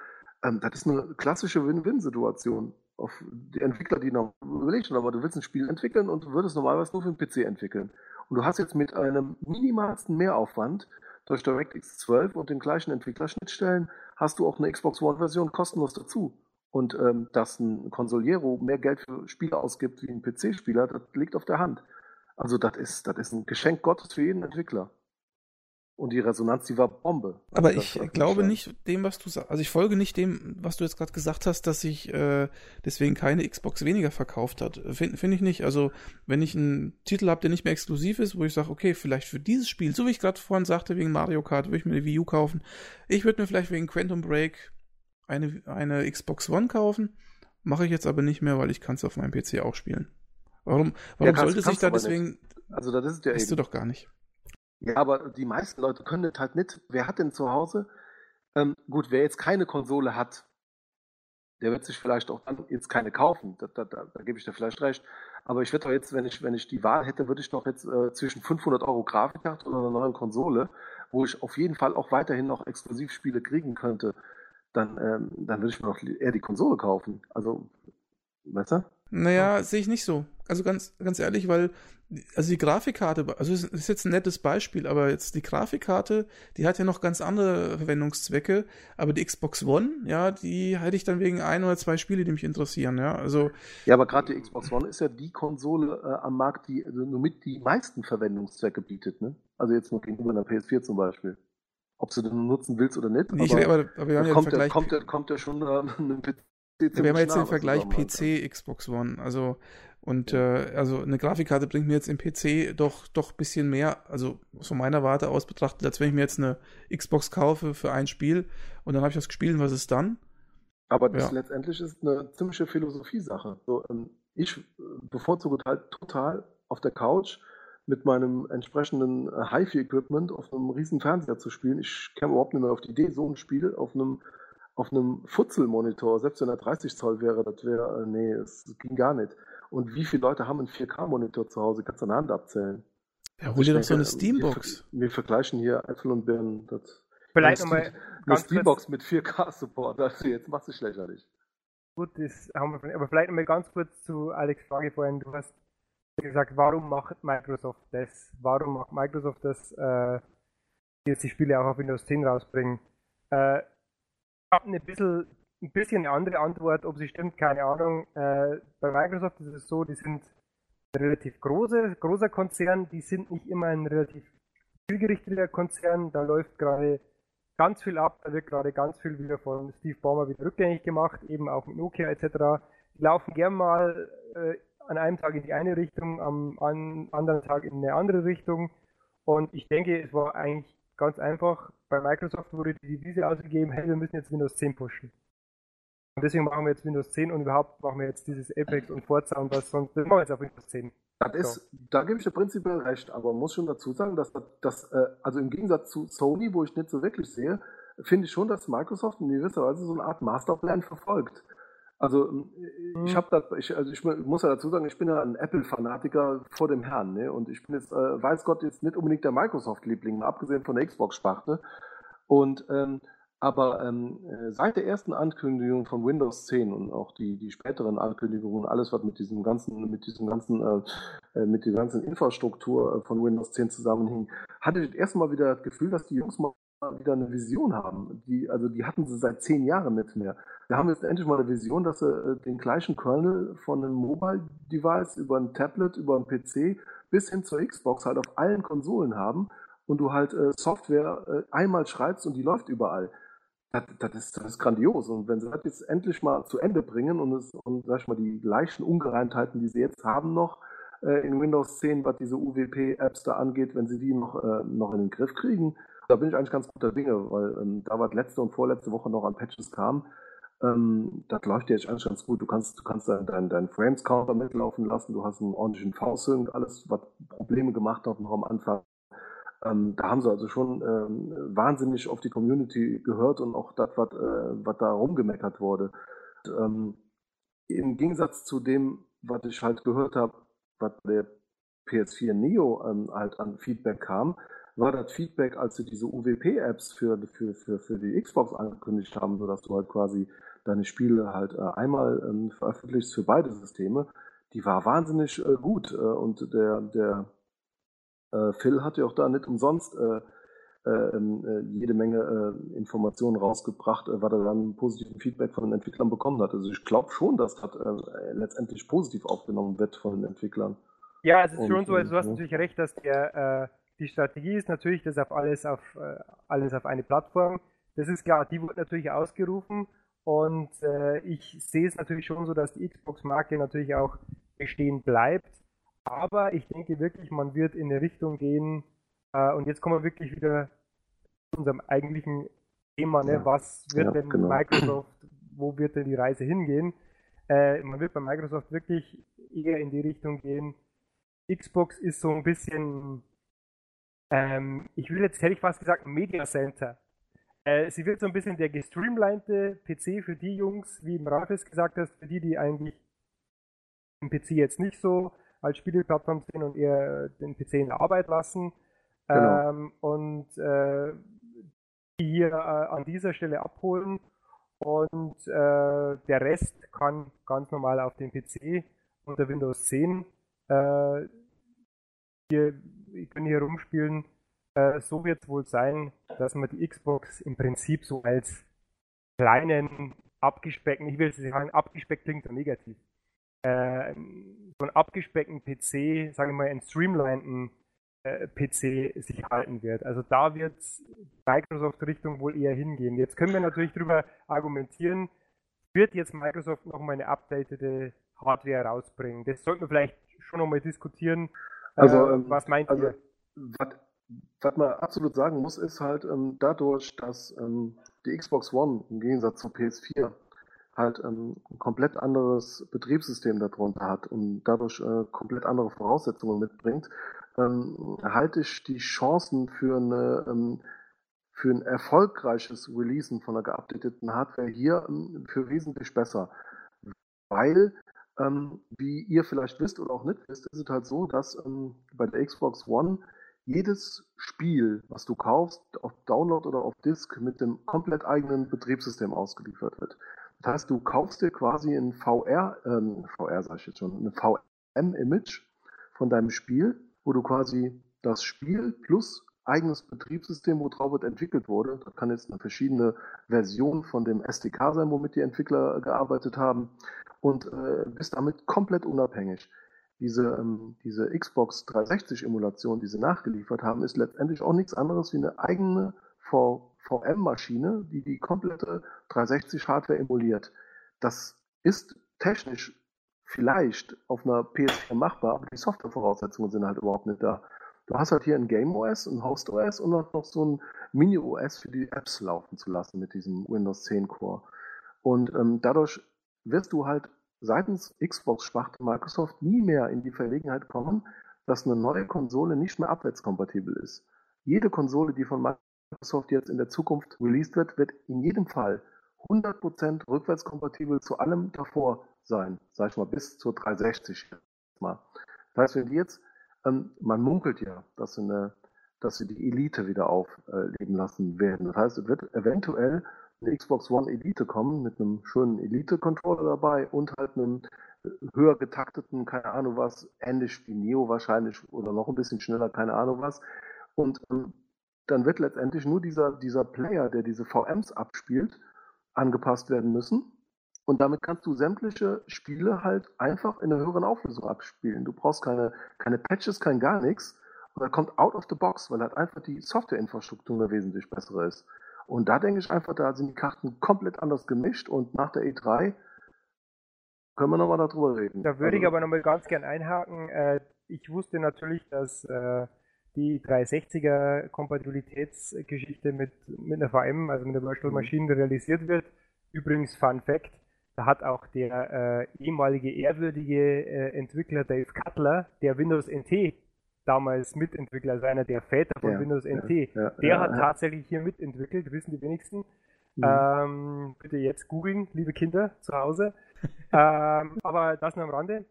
Ähm, das ist eine klassische Win-Win-Situation. Auf die Entwickler, die noch überlegen schon, aber du willst ein Spiel entwickeln und du würdest normalerweise nur für den PC entwickeln. Und du hast jetzt mit einem minimalsten Mehraufwand durch DirectX 12 und den gleichen Entwicklerschnittstellen hast du auch eine Xbox One-Version kostenlos dazu. Und ähm, dass ein Consoliero mehr Geld für Spiele ausgibt wie ein PC-Spieler, das liegt auf der Hand. Also das ist, das ist ein Geschenk Gottes für jeden Entwickler. Und die Resonanz, die war Bombe. Aber ich glaube nicht dem, was du sagst. Also ich folge nicht dem, was du jetzt gerade gesagt hast, dass sich äh, deswegen keine Xbox weniger verkauft hat. Finde find ich nicht. Also wenn ich einen Titel habe, der nicht mehr exklusiv ist, wo ich sage, okay, vielleicht für dieses Spiel, so wie ich gerade vorhin sagte, wegen Mario Kart, würde ich mir eine Wii U kaufen. Ich würde mir vielleicht wegen Quantum Break eine, eine Xbox One kaufen. Mache ich jetzt aber nicht mehr, weil ich kann es auf meinem PC auch spielen. Warum, warum ja, sollte sich da deswegen... Nicht. Also das ist ja eben. du doch gar nicht. Ja, aber die meisten Leute können das halt nicht. Wer hat denn zu Hause? Ähm, gut, wer jetzt keine Konsole hat, der wird sich vielleicht auch dann jetzt keine kaufen. Da, da, da, da gebe ich dir vielleicht recht. Aber ich würde doch jetzt, wenn ich, wenn ich die Wahl hätte, würde ich doch jetzt äh, zwischen 500 Euro Grafikkarte oder einer neuen Konsole, wo ich auf jeden Fall auch weiterhin noch Exklusivspiele kriegen könnte, dann, ähm, dann würde ich mir doch eher die Konsole kaufen. Also, weißt du? Naja, sehe ich nicht so. Also ganz, ganz ehrlich, weil also die Grafikkarte, also das ist jetzt ein nettes Beispiel, aber jetzt die Grafikkarte, die hat ja noch ganz andere Verwendungszwecke, aber die Xbox One, ja, die hätte ich dann wegen ein oder zwei Spiele, die mich interessieren, ja, also. Ja, aber gerade die Xbox One ist ja die Konsole äh, am Markt, die also nur mit die meisten Verwendungszwecke bietet, ne? Also jetzt nur gegenüber einer PS4 zum Beispiel. Ob du den nutzen willst oder nicht. Nee, aber, aber, aber wir haben ja kommt, der, kommt, der, kommt der schon äh, PC ja, wir haben jetzt den Vergleich PC, Xbox One. Also und äh, also eine Grafikkarte bringt mir jetzt im PC doch doch bisschen mehr, also von meiner Warte aus betrachtet, als wenn ich mir jetzt eine Xbox kaufe für ein Spiel und dann habe ich das gespielt und was ist dann? Aber das ja. letztendlich ist eine ziemliche Philosophie-Sache. So, ähm, ich äh, bevorzuge halt total auf der Couch mit meinem entsprechenden äh, HiFi-Equipment auf einem riesen Fernseher zu spielen. Ich käme überhaupt nicht mehr auf die Idee, so ein Spiel auf einem auf einem Futzelmonitor, selbst wenn er 30 Zoll wäre, das wäre, äh, nee, es ging gar nicht. Und wie viele Leute haben einen 4K-Monitor zu Hause? Kannst du an der Hand abzählen. Ja, hol dir doch so eine Steambox. Wir, wir, vergleichen hier Äpfel und Birnen. Das, Vielleicht nochmal. Eine Steambox mit 4K-Support, also jetzt machst du dich lächerlich. Gut, das haben wir, aber vielleicht nochmal ganz kurz zu Alex Frage vorhin. Du hast gesagt, warum macht Microsoft das? Warum macht Microsoft das, äh, jetzt die Spiele auch auf Windows 10 rausbringen? Äh, ich habe ein bisschen ein bisschen eine andere Antwort, ob sie stimmt, keine Ahnung. Äh, bei Microsoft ist es so, die sind ein relativ große, großer Konzern, die sind nicht immer ein relativ zielgerichteter Konzern, da läuft gerade ganz viel ab, da wird gerade ganz viel wieder von Steve Ballmer wieder rückgängig gemacht, eben auch mit Nokia etc. Die laufen gern mal äh, an einem Tag in die eine Richtung, am an, anderen Tag in eine andere Richtung. Und ich denke, es war eigentlich ganz einfach. Bei Microsoft wurde die Devise ausgegeben, hey, wir müssen jetzt Windows 10 pushen. Und deswegen machen wir jetzt Windows 10 und überhaupt machen wir jetzt dieses Apex und Forza und was sonst. Das machen wir jetzt auf Windows 10. Das ist, da gebe ich dir prinzipiell recht, aber muss schon dazu sagen, dass das, äh, also im Gegensatz zu Sony, wo ich nicht so wirklich sehe, finde ich schon, dass Microsoft in gewisser Weise so eine Art Masterplan verfolgt. Also ähm, ich mhm. habe da, ich, also ich muss ja dazu sagen, ich bin ja ein Apple-Fanatiker vor dem Herrn, ne? Und ich bin jetzt, äh, weiß Gott, jetzt nicht unbedingt der Microsoft-Liebling, abgesehen von der Xbox-Sparte. Und ähm, aber ähm, äh, seit der ersten Ankündigung von Windows 10 und auch die, die späteren Ankündigungen, alles was mit diesem ganzen, mit diesem ganzen, äh, äh mit der ganzen Infrastruktur äh, von Windows 10 zusammenhing, hatte ich erstmal wieder das Gefühl, dass die Jungs mal wieder eine Vision haben. Die, also die hatten sie seit zehn Jahren nicht mehr. Wir haben jetzt endlich mal eine Vision, dass sie den gleichen Kernel von einem Mobile-Device über ein Tablet, über ein PC bis hin zur Xbox halt auf allen Konsolen haben und du halt äh, Software äh, einmal schreibst und die läuft überall. Das, das, ist, das ist grandios. Und wenn sie das jetzt endlich mal zu Ende bringen und, es, und sag ich mal, die leichten Ungereimtheiten, die sie jetzt haben noch äh, in Windows 10, was diese UWP-Apps da angeht, wenn sie die noch, äh, noch in den Griff kriegen, da bin ich eigentlich ganz guter Dinge, weil ähm, da was letzte und vorletzte Woche noch an Patches kam, ähm, das läuft jetzt eigentlich ganz gut. Du kannst, du kannst deinen dein, dein Frames-Counter mitlaufen lassen, du hast einen ordentlichen V-Sync, alles, was Probleme gemacht hat noch am Anfang. Ähm, da haben sie also schon ähm, wahnsinnig auf die Community gehört und auch das, was, äh, da rumgemeckert wurde. Und, ähm, Im Gegensatz zu dem, was ich halt gehört habe, was der PS4 Neo ähm, halt an Feedback kam, war das Feedback, als sie diese UWP-Apps für, für, für, für die Xbox angekündigt haben, sodass du halt quasi deine Spiele halt äh, einmal ähm, veröffentlichst für beide Systeme, die war wahnsinnig äh, gut. Äh, und der, der äh, Phil hat ja auch da nicht umsonst äh, äh, ähm, äh, jede Menge äh, Informationen rausgebracht, äh, weil er dann positiven Feedback von den Entwicklern bekommen hat. Also ich glaube schon, dass das letztendlich positiv aufgenommen wird von den Entwicklern. Ja, es ist schon so, also du hast natürlich recht, dass der, die Strategie ist natürlich, das auf alles auf alles auf eine Plattform. Das ist klar, die wird natürlich ausgerufen und ich sehe es natürlich schon so, dass die Xbox-Marke natürlich auch bestehen bleibt. Aber ich denke wirklich, man wird in eine Richtung gehen, äh, und jetzt kommen wir wirklich wieder zu unserem eigentlichen Thema, ne? Ja. was wird ja, denn genau. Microsoft, wo wird denn die Reise hingehen? Äh, man wird bei Microsoft wirklich eher in die Richtung gehen, Xbox ist so ein bisschen, ähm, ich will jetzt, hätte ich fast gesagt, Media Center. Äh, sie wird so ein bisschen der gestreamlinete PC für die Jungs, wie im Ralf es gesagt hast, für die, die eigentlich den PC jetzt nicht so als Spieleplattform sehen und eher den PC in der Arbeit lassen. Genau. Ähm, und äh, die hier äh, an dieser Stelle abholen. Und äh, der Rest kann ganz normal auf dem PC unter Windows 10 äh, hier, ich kann hier rumspielen. Äh, so wird es wohl sein, dass man die Xbox im Prinzip so als kleinen, abgespeckten, ich will sagen, abgespeckt klingt so negativ, äh, so einen abgespeckten PC, sagen wir mal, einen streamlineden äh, PC sich halten wird. Also da wird Microsoft Richtung wohl eher hingehen. Jetzt können wir natürlich darüber argumentieren, wird jetzt Microsoft nochmal eine updatete Hardware rausbringen? Das sollten wir vielleicht schon nochmal diskutieren. Also, äh, ähm, was meint also, ihr? Was, was man absolut sagen muss, ist halt ähm, dadurch, dass ähm, die Xbox One im Gegensatz zur PS4 halt ähm, ein komplett anderes Betriebssystem darunter hat und dadurch äh, komplett andere Voraussetzungen mitbringt, ähm, halte ich die Chancen für eine ähm, für ein erfolgreiches Releasen von einer geupdateten Hardware hier ähm, für wesentlich besser. Weil, ähm, wie ihr vielleicht wisst oder auch nicht wisst, ist es halt so, dass ähm, bei der Xbox One jedes Spiel, was du kaufst, auf Download oder auf Disk mit dem komplett eigenen Betriebssystem ausgeliefert wird. Das heißt, du kaufst dir quasi ein VR, ähm, VR sag ich jetzt schon, ein VM-Image von deinem Spiel, wo du quasi das Spiel plus eigenes Betriebssystem, wo drauf entwickelt wurde. Das kann jetzt eine verschiedene Version von dem SDK sein, womit die Entwickler gearbeitet haben und äh, bist damit komplett unabhängig. diese, ähm, diese Xbox 360-Emulation, die sie nachgeliefert haben, ist letztendlich auch nichts anderes wie eine eigene VM-Maschine, die die komplette 360-Hardware emuliert. Das ist technisch vielleicht auf einer PS4 machbar, aber die Softwarevoraussetzungen sind halt überhaupt nicht da. Du hast halt hier ein Game OS, ein Host OS und noch so ein Mini OS für die Apps laufen zu lassen mit diesem Windows 10 Core. Und ähm, dadurch wirst du halt seitens Xbox-Sparte Microsoft nie mehr in die Verlegenheit kommen, dass eine neue Konsole nicht mehr abwärtskompatibel ist. Jede Konsole, die von Microsoft jetzt in der Zukunft released wird, wird in jedem Fall 100% rückwärtskompatibel zu allem davor sein, sag ich mal, bis zur 360 mal. Das heißt, wenn die jetzt, ähm, man munkelt ja, dass sie, eine, dass sie die Elite wieder aufleben lassen werden. Das heißt, es wird eventuell eine Xbox One Elite kommen mit einem schönen Elite-Controller dabei und halt einem höher getakteten, keine Ahnung was, ähnlich wie Neo wahrscheinlich oder noch ein bisschen schneller, keine Ahnung was. Und ähm, dann wird letztendlich nur dieser, dieser Player, der diese VMs abspielt, angepasst werden müssen. Und damit kannst du sämtliche Spiele halt einfach in einer höheren Auflösung abspielen. Du brauchst keine, keine Patches, kein gar nichts. Und da kommt out of the box, weil halt einfach die Softwareinfrastruktur eine wesentlich bessere ist. Und da denke ich einfach, da sind die Karten komplett anders gemischt und nach der E3 können wir nochmal darüber reden. Da würde also, ich aber nochmal ganz gern einhaken. Äh, ich wusste natürlich, dass äh, die 360er Kompatibilitätsgeschichte mit, mit einer VM, also mit einer Virtual mhm. Machine, realisiert wird. Übrigens, Fun Fact, da hat auch der äh, ehemalige ehrwürdige äh, Entwickler Dave Cutler, der Windows NT damals Mitentwickler, also einer der Väter von ja, Windows NT, ja, der ja, hat tatsächlich hier mitentwickelt, wissen die wenigsten. Mhm. Ähm, bitte jetzt googeln, liebe Kinder zu Hause. ähm, aber das nur am Rande.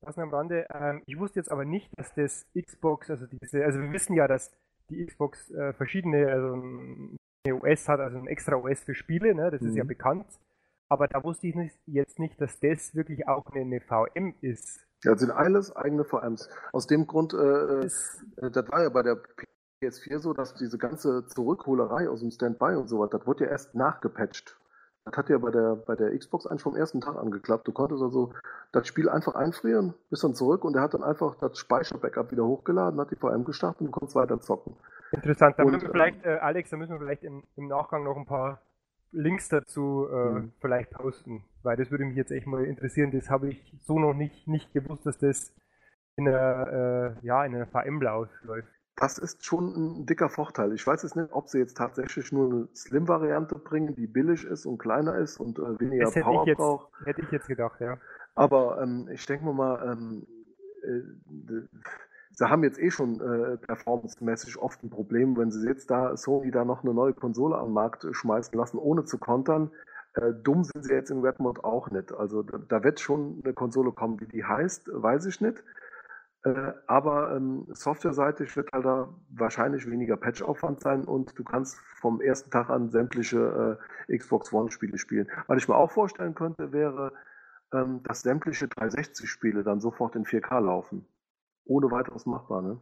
Das am Rande. Ähm, ich wusste jetzt aber nicht, dass das Xbox, also diese, also wir wissen ja, dass die Xbox äh, verschiedene, also eine OS hat, also ein extra OS für Spiele, ne? das mhm. ist ja mhm. bekannt. Aber da wusste ich nicht, jetzt nicht, dass das wirklich auch eine, eine VM ist. Ja, das sind alles eigene VMs. Aus dem Grund, äh, äh, das war ja bei der PS4 so, dass diese ganze Zurückholerei aus dem Standby und so weiter, das wurde ja erst nachgepatcht. Das hat ja bei der, bei der Xbox eigentlich vom ersten Tag angeklappt. Du konntest also das Spiel einfach einfrieren, bist dann zurück und er hat dann einfach das Speicherbackup wieder hochgeladen, hat die VM gestartet und du konntest weiter zocken. Interessant. Da müssen wir vielleicht, äh, Alex, da müssen wir vielleicht im, im Nachgang noch ein paar Links dazu äh, mhm. vielleicht posten, weil das würde mich jetzt echt mal interessieren. Das habe ich so noch nicht, nicht gewusst, dass das in einer, äh, ja, in einer VM läuft. Das ist schon ein dicker Vorteil. Ich weiß jetzt nicht, ob sie jetzt tatsächlich nur eine Slim-Variante bringen, die billig ist und kleiner ist und äh, weniger das Power jetzt, braucht. Hätte ich jetzt gedacht, ja. Aber ähm, ich denke mal, ähm, äh, sie haben jetzt eh schon äh, performancemäßig oft ein Problem, wenn sie jetzt da Sony da noch eine neue Konsole am Markt schmeißen lassen, ohne zu kontern. Äh, dumm sind sie jetzt in Redmond auch nicht. Also da, da, wird schon eine Konsole kommen, wie die heißt, weiß ich nicht. Äh, aber ähm, softwareseitig wird halt da wahrscheinlich weniger Patchaufwand sein und du kannst vom ersten Tag an sämtliche äh, Xbox One-Spiele spielen. Was ich mir auch vorstellen könnte, wäre, ähm, dass sämtliche 360-Spiele dann sofort in 4K laufen ohne weiteres machbar, ne?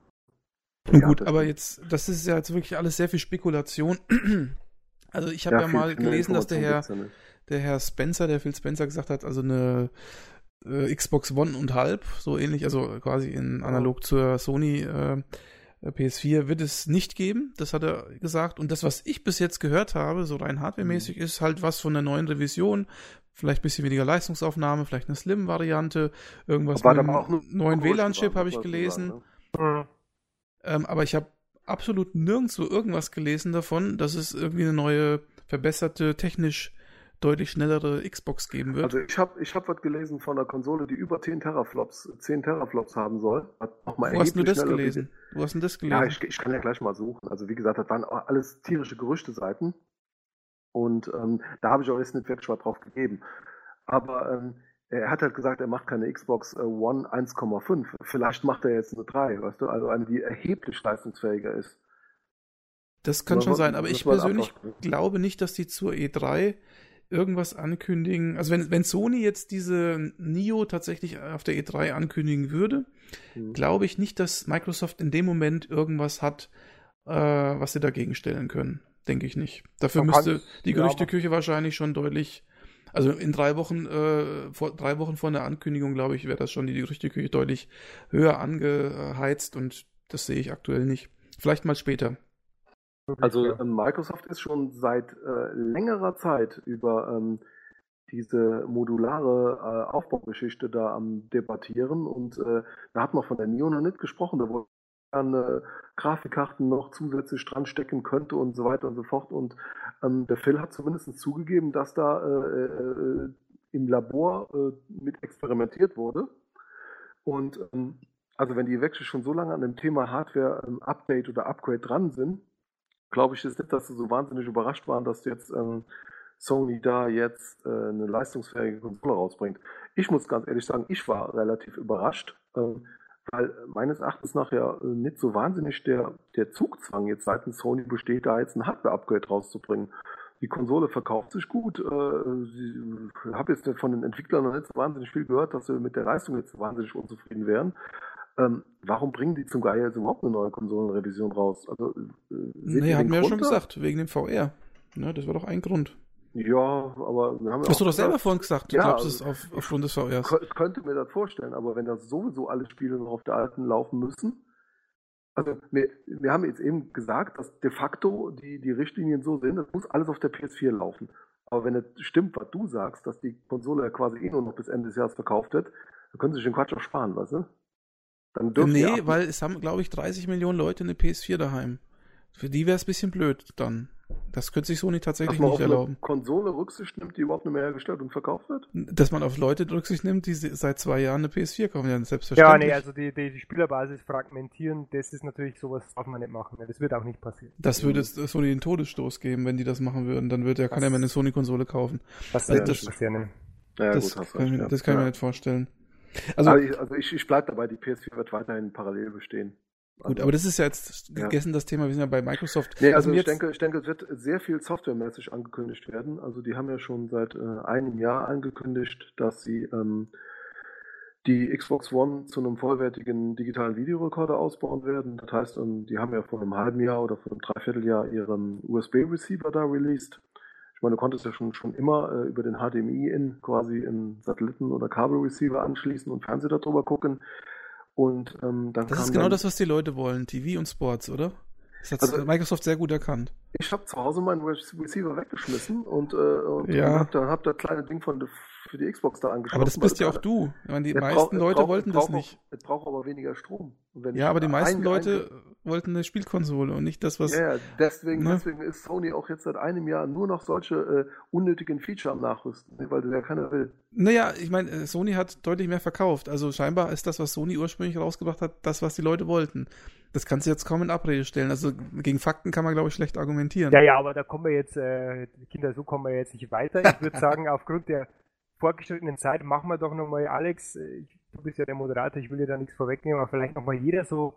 Ja, gut, aber jetzt, das ist ja jetzt wirklich alles sehr viel Spekulation. Also ich habe ja, ja mal gelesen, dass der Herr, der Herr Spencer, der Phil Spencer gesagt hat, also eine äh, Xbox One und halb, so ähnlich, also quasi in analog zur Sony äh, PS4 wird es nicht geben, das hat er gesagt. Und das, was ich bis jetzt gehört habe, so rein hardwaremäßig, mhm. ist halt was von der neuen Revision, vielleicht ein bisschen weniger Leistungsaufnahme, vielleicht eine Slim-Variante, irgendwas mit einem neuen WLAN-Chip habe ich gelesen. Sagen, ne? ähm, aber ich habe absolut nirgendwo irgendwas gelesen davon, dass es irgendwie eine neue, verbesserte, technisch deutlich schnellere Xbox geben wird. Also ich habe ich hab was gelesen von einer Konsole, die über 10 Teraflops, 10 Teraflops haben soll. Hat noch mal Wo hast du das gelesen? Wo hast du das gelesen? Ja, ich, ich kann ja gleich mal suchen. Also wie gesagt, das waren alles tierische Gerüchte-Seiten. Und ähm, da habe ich auch jetzt nicht wirklich was drauf gegeben. Aber ähm, er hat halt gesagt, er macht keine Xbox äh, One 1,5. Vielleicht macht er jetzt eine 3, weißt du? Also eine, die erheblich leistungsfähiger ist. Das kann schon sein, aber ich persönlich glaube nicht, dass die zur E3 irgendwas ankündigen. Also wenn, wenn Sony jetzt diese Nio tatsächlich auf der E3 ankündigen würde, mhm. glaube ich nicht, dass Microsoft in dem Moment irgendwas hat, äh, was sie dagegen stellen können denke ich nicht. Dafür Man müsste die Gerüchteküche ja, wahrscheinlich schon deutlich Also in drei Wochen, äh, vor, drei Wochen vor der Ankündigung, glaube ich, wäre das schon die Gerüchteküche deutlich höher angeheizt und das sehe ich aktuell nicht. Vielleicht mal später. Also ähm, Microsoft ist schon seit äh, längerer Zeit über ähm, diese modulare äh, Aufbaugeschichte da am debattieren und äh, da hat man von der NIO noch nicht gesprochen, da wurde man äh, Grafikkarten noch zusätzlich dran stecken könnte und so weiter und so fort. Und ähm, der Phil hat zumindest zugegeben, dass da äh, äh, im Labor äh, mit experimentiert wurde. Und ähm, also wenn die wirklich schon so lange an dem Thema Hardware ähm, Update oder Upgrade dran sind, glaube ich jetzt nicht, dass sie so wahnsinnig überrascht waren, dass jetzt ähm, Sony da jetzt äh, eine leistungsfähige Konsole rausbringt. Ich muss ganz ehrlich sagen, ich war relativ überrascht, äh, weil meines Erachtens nachher äh, nicht so wahnsinnig der, der Zugzwang jetzt seitens Sony besteht, da jetzt ein Hardware-Upgrade rauszubringen. Die Konsole verkauft sich gut. Äh, ich habe jetzt von den Entwicklern noch nicht so wahnsinnig viel gehört, dass sie mit der Leistung jetzt wahnsinnig unzufrieden wären. Ähm, warum bringen die zum Geier jetzt überhaupt eine neue Konsolenrevision raus? Also, äh, naja, hatten wir ja schon gesagt, wegen dem VR. Ne, das war doch ein Grund. Ja, aber wir haben Hast du doch selber vorhin gesagt, du ja, glaubst es auf, aufgrund des VRs. Ich könnte mir das vorstellen, aber wenn das sowieso alle Spiele noch auf der alten laufen müssen, also wir, wir haben jetzt eben gesagt, dass de facto die, die Richtlinien so sind, das muss alles auf der PS4 laufen. Aber wenn es stimmt, was du sagst, dass die Konsole ja quasi eh nur noch bis Ende des Jahres verkauft wird, dann können sie sich den Quatsch auch sparen, weißt du? Dann nee, weil es haben, glaube ich, 30 Millionen Leute eine PS4 daheim. Für die wäre es ein bisschen blöd dann. Das könnte sich Sony tatsächlich nicht erlauben. Eine Konsole Rücksicht nimmt, die überhaupt nicht mehr hergestellt und verkauft wird? Dass man auf Leute Rücksicht nimmt, die seit zwei Jahren eine PS4 kaufen, ja, selbstverständlich. Ja, nee, also die, die, die Spielerbasis fragmentieren, das ist natürlich sowas, darf man nicht machen. Das wird auch nicht passieren. Das würde Sony den Todesstoß geben, wenn die das machen würden. Dann würde ja keiner mehr eine Sony-Konsole kaufen. Das, also das, passieren. Ne? Ja, das, gut, kann, ich, das kann ich mir nicht vorstellen. Also, also ich, also ich, ich bleibe dabei, die PS4 wird weiterhin parallel bestehen. Gut, also, aber das ist ja jetzt gegessen ja. das Thema, wir sind ja bei Microsoft. Nee, also, also ich, denke, ich denke, es wird sehr viel softwaremäßig angekündigt werden. Also die haben ja schon seit äh, einem Jahr angekündigt, dass sie ähm, die Xbox One zu einem vollwertigen digitalen Videorekorder ausbauen werden. Das heißt, ähm, die haben ja vor einem halben Jahr oder vor einem Dreivierteljahr ihren USB-Receiver da released. Ich meine, du konntest ja schon, schon immer äh, über den HDMI in quasi in Satelliten- oder Kabelreceiver anschließen und Fernseher darüber gucken. Und ähm, dann Das ist genau dann, das, was die Leute wollen, TV und Sports, oder? Das hat also, Microsoft sehr gut erkannt. Ich habe zu Hause meinen Receiver weggeschmissen und, äh, und, ja. habe da, hab da kleine Ding von für die Xbox da angeschlossen. Aber das bist ja auch du. Ich meine, die meisten brauch, Leute brauch, wollten das nicht. Es braucht aber weniger Strom. ja, aber die meisten ein, Leute ein, wollten eine Spielkonsole und nicht das, was. Ja, ja deswegen, ne? deswegen ist Sony auch jetzt seit einem Jahr nur noch solche äh, unnötigen Feature am Nachrüsten, weil das ja keiner will. Naja, ich meine, äh, Sony hat deutlich mehr verkauft. Also scheinbar ist das, was Sony ursprünglich rausgebracht hat, das, was die Leute wollten. Das kannst du jetzt kaum in Abrede stellen. Also gegen Fakten kann man, glaube ich, schlecht argumentieren. Ja, ja, aber da kommen wir jetzt, äh, Kinder, so kommen wir jetzt nicht weiter. Ich würde sagen, aufgrund der vorgeschrittenen Zeit machen wir doch nochmal, Alex, äh, du bist ja der Moderator, ich will dir da nichts vorwegnehmen, aber vielleicht nochmal jeder so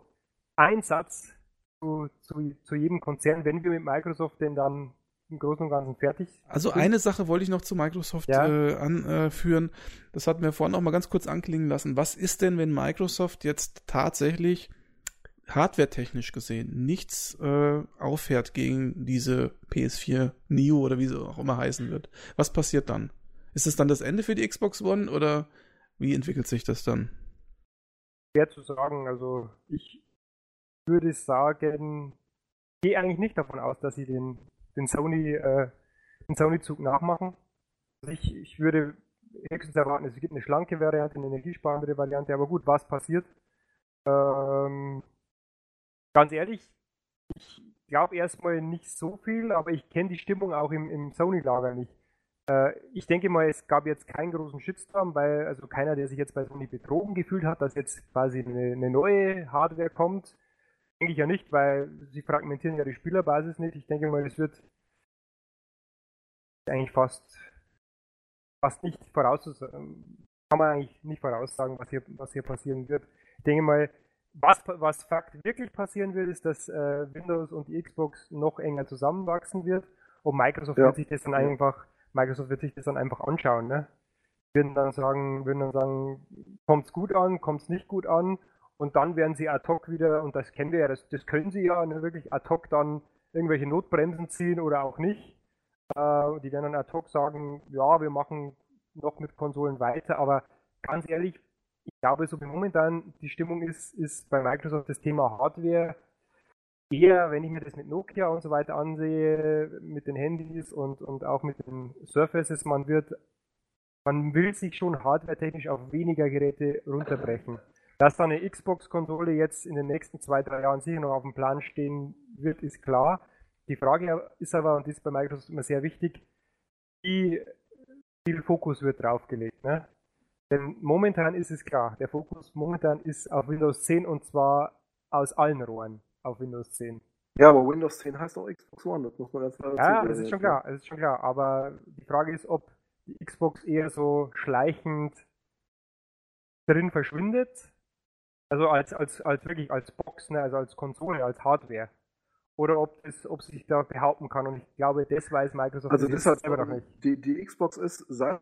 ein Satz zu, zu, zu jedem Konzern, wenn wir mit Microsoft denn dann im Großen und Ganzen fertig. Also eine Sache wollte ich noch zu Microsoft ja. äh, anführen. Das hatten wir vorhin auch mal ganz kurz anklingen lassen. Was ist denn, wenn Microsoft jetzt tatsächlich hardware-technisch gesehen nichts äh, auffährt gegen diese PS4 Neo oder wie sie auch immer heißen wird? Was passiert dann? Ist es dann das Ende für die Xbox One oder wie entwickelt sich das dann? Schwer zu sagen. Also ich würde sagen, gehe eigentlich nicht davon aus, dass sie den, den Sony äh, den Sony-Zug nachmachen. Also ich, ich würde höchstens erwarten, es gibt eine schlanke Variante, eine energiesparende Variante, aber gut, was passiert? Ähm, ganz ehrlich, ich glaube erstmal nicht so viel, aber ich kenne die Stimmung auch im, im Sony-Lager nicht. Äh, ich denke mal, es gab jetzt keinen großen Shitstorm, weil also keiner, der sich jetzt bei Sony betrogen gefühlt hat, dass jetzt quasi eine, eine neue Hardware kommt. Denke ich ja nicht, weil sie fragmentieren ja die Spielerbasis nicht. Ich denke mal, es wird eigentlich fast, fast nicht voraussagen, kann man eigentlich nicht voraussagen, was hier, was hier passieren wird. Ich denke mal, was, was Fakt wirklich passieren wird, ist, dass äh, Windows und die Xbox noch enger zusammenwachsen wird und Microsoft ja. wird sich das dann einfach Microsoft wird sich das dann einfach anschauen, ne? Würden dann sagen, würden dann sagen, kommt's gut an, kommt's nicht gut an und dann werden sie ad hoc wieder, und das kennen wir ja, das, das können sie ja ne, wirklich ad hoc dann irgendwelche Notbremsen ziehen oder auch nicht. Äh, die werden dann ad hoc sagen, ja, wir machen noch mit Konsolen weiter, aber ganz ehrlich, ich glaube, so wie momentan die Stimmung ist, ist bei Microsoft das Thema Hardware eher, wenn ich mir das mit Nokia und so weiter ansehe, mit den Handys und, und auch mit den Surfaces, man wird, man will sich schon hardwaretechnisch auf weniger Geräte runterbrechen. Dass da eine Xbox-Konsole jetzt in den nächsten zwei, drei Jahren sicher noch auf dem Plan stehen wird, ist klar. Die Frage ist aber, und das ist bei Microsoft immer sehr wichtig, wie viel Fokus wird draufgelegt. Ne? Denn momentan ist es klar, der Fokus momentan ist auf Windows 10 und zwar aus allen Rohren auf Windows 10. Ja, aber Windows 10 heißt auch Xbox One, das muss man ganz klar Ja, das ist schon klar, das ist schon klar. Aber die Frage ist, ob die Xbox eher so schleichend drin verschwindet. Also als, als, als wirklich als Box, ne, also als Konsole, als Hardware. Oder ob es, ob sie sich da behaupten kann. Und ich glaube, das weiß Microsoft also das hat, selber noch nicht. Die, die Xbox ist seit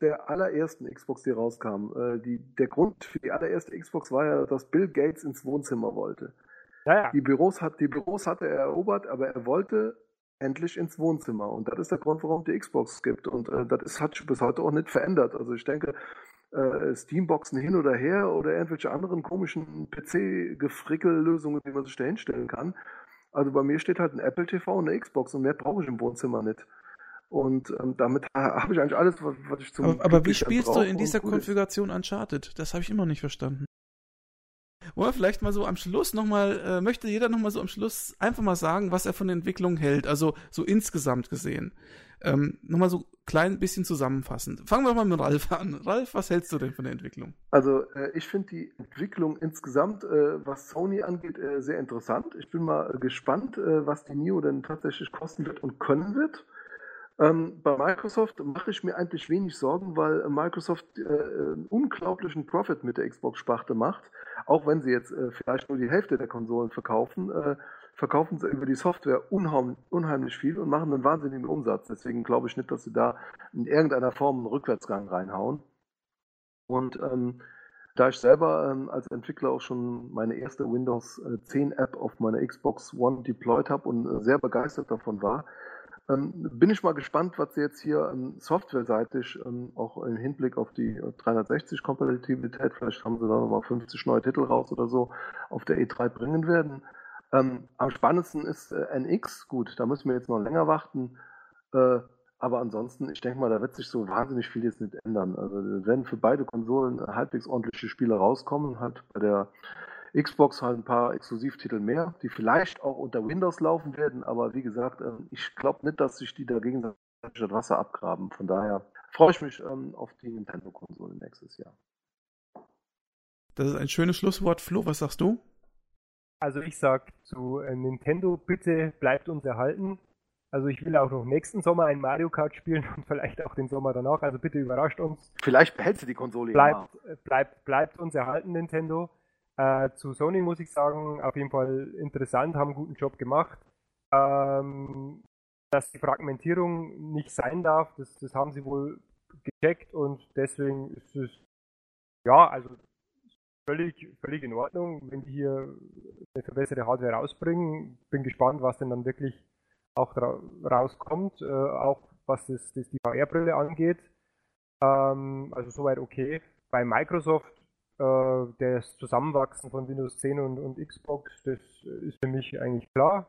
der allerersten Xbox, die rauskam, äh, die, der Grund für die allererste Xbox war ja, dass Bill Gates ins Wohnzimmer wollte. Ja, ja. Die, Büros hat, die Büros hatte er erobert, aber er wollte endlich ins Wohnzimmer. Und das ist der Grund, warum die Xbox gibt. Und äh, das ist, hat sich bis heute auch nicht verändert. Also ich denke, äh, Steamboxen hin oder her oder irgendwelche anderen komischen PC-Gefrickel-Lösungen, die man sich da hinstellen kann. Also bei mir steht halt ein Apple TV und eine Xbox und mehr brauche ich im Wohnzimmer nicht. Und ähm, damit habe ich eigentlich alles, was, was ich zum. Aber, aber wie spielst du in dieser Konfiguration Uncharted? Das habe ich immer nicht verstanden. Oder vielleicht mal so am Schluss nochmal, äh, möchte jeder nochmal so am Schluss einfach mal sagen, was er von der Entwicklung hält, also so insgesamt gesehen. Ähm, nochmal so klein bisschen zusammenfassend. Fangen wir mal mit Ralf an. Ralf, was hältst du denn von der Entwicklung? Also äh, ich finde die Entwicklung insgesamt, äh, was Sony angeht, äh, sehr interessant. Ich bin mal äh, gespannt, äh, was die NIO denn tatsächlich kosten wird und können wird. Ähm, bei Microsoft mache ich mir eigentlich wenig Sorgen, weil Microsoft äh, einen unglaublichen Profit mit der Xbox-Sparte macht. Auch wenn sie jetzt äh, vielleicht nur die Hälfte der Konsolen verkaufen, äh, verkaufen sie über die Software unheim, unheimlich viel und machen einen wahnsinnigen Umsatz. Deswegen glaube ich nicht, dass sie da in irgendeiner Form einen Rückwärtsgang reinhauen. Und ähm, da ich selber ähm, als Entwickler auch schon meine erste Windows 10 äh, App auf meiner Xbox One deployed habe und äh, sehr begeistert davon war, bin ich mal gespannt, was sie jetzt hier ähm, softwareseitig ähm, auch im Hinblick auf die 360-Kompatibilität, vielleicht haben sie da nochmal 50 neue Titel raus oder so, auf der E3 bringen werden. Ähm, am spannendsten ist äh, NX, gut, da müssen wir jetzt noch länger warten. Äh, aber ansonsten, ich denke mal, da wird sich so wahnsinnig viel jetzt nicht ändern. Also wenn für beide Konsolen halbwegs ordentliche Spiele rauskommen, halt bei der Xbox halt ein paar Exklusivtitel mehr, die vielleicht auch unter Windows laufen werden, aber wie gesagt, ähm, ich glaube nicht, dass sich die dagegen das Wasser abgraben. Von daher freue ich mich ähm, auf die Nintendo-Konsole nächstes Jahr. Das ist ein schönes Schlusswort. Flo, was sagst du? Also ich sag zu äh, Nintendo, bitte bleibt uns erhalten. Also ich will auch noch nächsten Sommer ein Mario Kart spielen und vielleicht auch den Sommer danach. Also bitte überrascht uns. Vielleicht behältst du die Konsole bleibt, ja. Äh, bleibt, bleibt uns erhalten, Nintendo. Äh, zu Sony muss ich sagen, auf jeden Fall interessant, haben einen guten Job gemacht. Ähm, dass die Fragmentierung nicht sein darf, das, das haben sie wohl gecheckt und deswegen ist es, ja, also völlig, völlig in Ordnung, wenn die hier eine verbesserte Hardware rausbringen. Bin gespannt, was denn dann wirklich auch rauskommt, äh, auch was das, das die VR-Brille angeht. Ähm, also soweit okay. Bei Microsoft das Zusammenwachsen von Windows 10 und, und Xbox, das ist für mich eigentlich klar.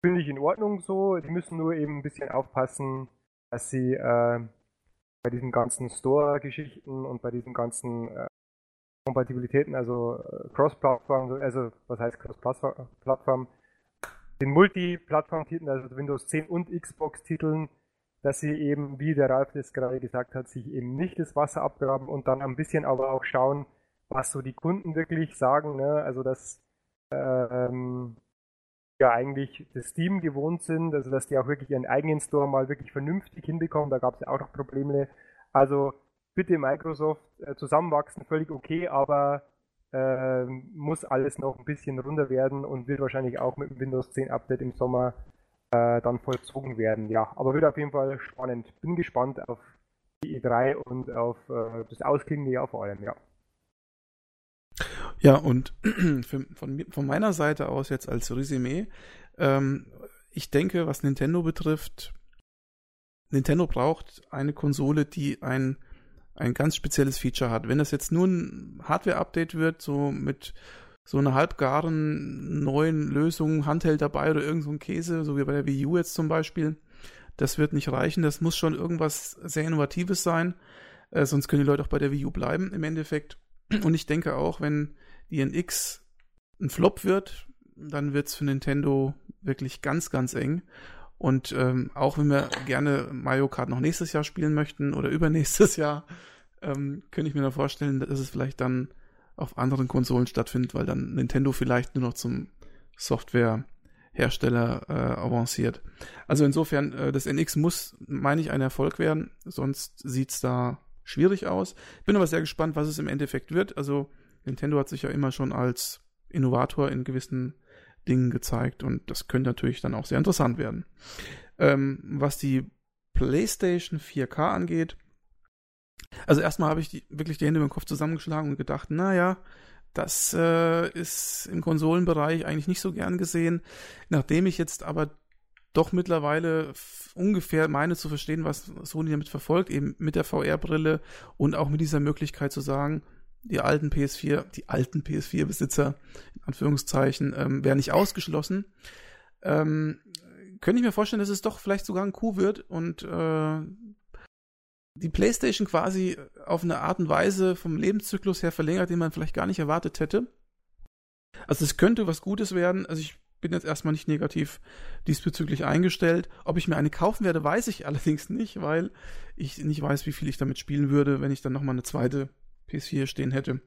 Finde ich in Ordnung so. Die müssen nur eben ein bisschen aufpassen, dass sie äh, bei diesen ganzen Store-Geschichten und bei diesen ganzen äh, Kompatibilitäten, also äh, Cross-Plattform, also was heißt Cross-Plattform, den Multi-Plattform-Titeln, also Windows 10 und Xbox-Titeln, dass sie eben, wie der Ralf das gerade gesagt hat, sich eben nicht das Wasser abgraben und dann ein bisschen aber auch schauen, was so die Kunden wirklich sagen, ne? also dass ähm, ja eigentlich das Steam gewohnt sind, also dass die auch wirklich ihren eigenen Store mal wirklich vernünftig hinbekommen, da gab es ja auch noch Probleme. Also bitte Microsoft äh, zusammenwachsen, völlig okay, aber äh, muss alles noch ein bisschen runter werden und wird wahrscheinlich auch mit dem Windows 10 Update im Sommer äh, dann vollzogen werden. Ja, aber wird auf jeden Fall spannend. Bin gespannt auf die E3 und auf äh, das ausklingende Jahr vor allem, ja. Ja, und für, von, von meiner Seite aus jetzt als Resümee, ähm, ich denke, was Nintendo betrifft, Nintendo braucht eine Konsole, die ein, ein ganz spezielles Feature hat. Wenn das jetzt nur ein Hardware-Update wird, so mit so einer halbgaren neuen Lösung, Handheld dabei oder irgend so ein Käse, so wie bei der Wii U jetzt zum Beispiel, das wird nicht reichen. Das muss schon irgendwas sehr Innovatives sein. Äh, sonst können die Leute auch bei der Wii U bleiben im Endeffekt. Und ich denke auch, wenn die NX ein Flop wird, dann wird es für Nintendo wirklich ganz, ganz eng. Und ähm, auch wenn wir gerne Mario Kart noch nächstes Jahr spielen möchten oder übernächstes Jahr, ähm, könnte ich mir noch vorstellen, dass es vielleicht dann auf anderen Konsolen stattfindet, weil dann Nintendo vielleicht nur noch zum Softwarehersteller äh, avanciert. Also insofern, äh, das NX muss, meine ich, ein Erfolg werden, sonst sieht's da schwierig aus. Bin aber sehr gespannt, was es im Endeffekt wird. Also Nintendo hat sich ja immer schon als Innovator in gewissen Dingen gezeigt und das könnte natürlich dann auch sehr interessant werden. Ähm, was die PlayStation 4K angeht, also erstmal habe ich die, wirklich die Hände im Kopf zusammengeschlagen und gedacht, naja, das äh, ist im Konsolenbereich eigentlich nicht so gern gesehen. Nachdem ich jetzt aber doch mittlerweile ungefähr meine zu verstehen, was Sony damit verfolgt, eben mit der VR-Brille und auch mit dieser Möglichkeit zu sagen, die alten PS4, die alten PS4-Besitzer, in Anführungszeichen, ähm, werden nicht ausgeschlossen. Ähm, könnte ich mir vorstellen, dass es doch vielleicht sogar ein Coup wird und äh, die PlayStation quasi auf eine Art und Weise vom Lebenszyklus her verlängert, den man vielleicht gar nicht erwartet hätte. Also es könnte was Gutes werden. Also ich bin jetzt erstmal nicht negativ diesbezüglich eingestellt. Ob ich mir eine kaufen werde, weiß ich allerdings nicht, weil ich nicht weiß, wie viel ich damit spielen würde, wenn ich dann nochmal eine zweite PS4 stehen hätte.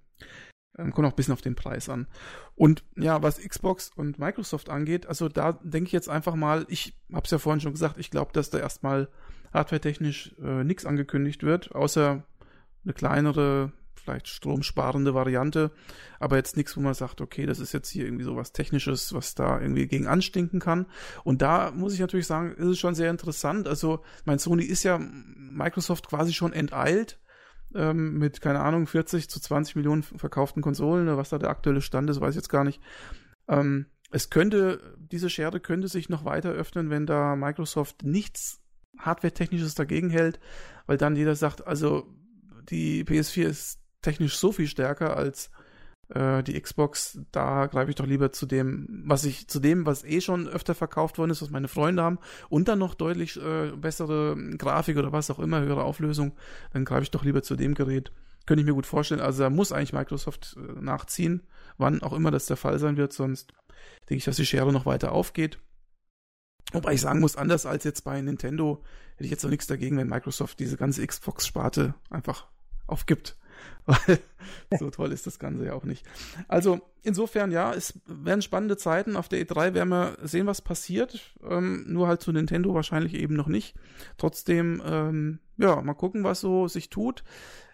Ähm, kommt auch ein bisschen auf den Preis an. Und ja, was Xbox und Microsoft angeht, also da denke ich jetzt einfach mal, ich habe es ja vorhin schon gesagt, ich glaube, dass da erstmal hardwaretechnisch äh, nichts angekündigt wird, außer eine kleinere, vielleicht stromsparende Variante, aber jetzt nichts, wo man sagt, okay, das ist jetzt hier irgendwie so was Technisches, was da irgendwie gegen anstinken kann. Und da muss ich natürlich sagen, ist es schon sehr interessant. Also, mein Sony ist ja Microsoft quasi schon enteilt ähm, mit, keine Ahnung, 40 zu 20 Millionen verkauften Konsolen, was da der aktuelle Stand ist, weiß ich jetzt gar nicht. Ähm, es könnte, diese Schere könnte sich noch weiter öffnen, wenn da Microsoft nichts Hardware-Technisches dagegen hält, weil dann jeder sagt, also die PS4 ist technisch so viel stärker als äh, die Xbox, da greife ich doch lieber zu dem, was ich, zu dem, was eh schon öfter verkauft worden ist, was meine Freunde haben, und dann noch deutlich äh, bessere Grafik oder was auch immer, höhere Auflösung, dann greife ich doch lieber zu dem Gerät. Könnte ich mir gut vorstellen. Also da muss eigentlich Microsoft äh, nachziehen, wann auch immer das der Fall sein wird, sonst denke ich, dass die Schere noch weiter aufgeht. Wobei ich sagen muss, anders als jetzt bei Nintendo, hätte ich jetzt noch nichts dagegen, wenn Microsoft diese ganze Xbox-Sparte einfach aufgibt. Weil so toll ist das Ganze ja auch nicht. Also insofern, ja, es werden spannende Zeiten. Auf der E3 werden wir sehen, was passiert. Ähm, nur halt zu Nintendo wahrscheinlich eben noch nicht. Trotzdem, ähm, ja, mal gucken, was so sich tut.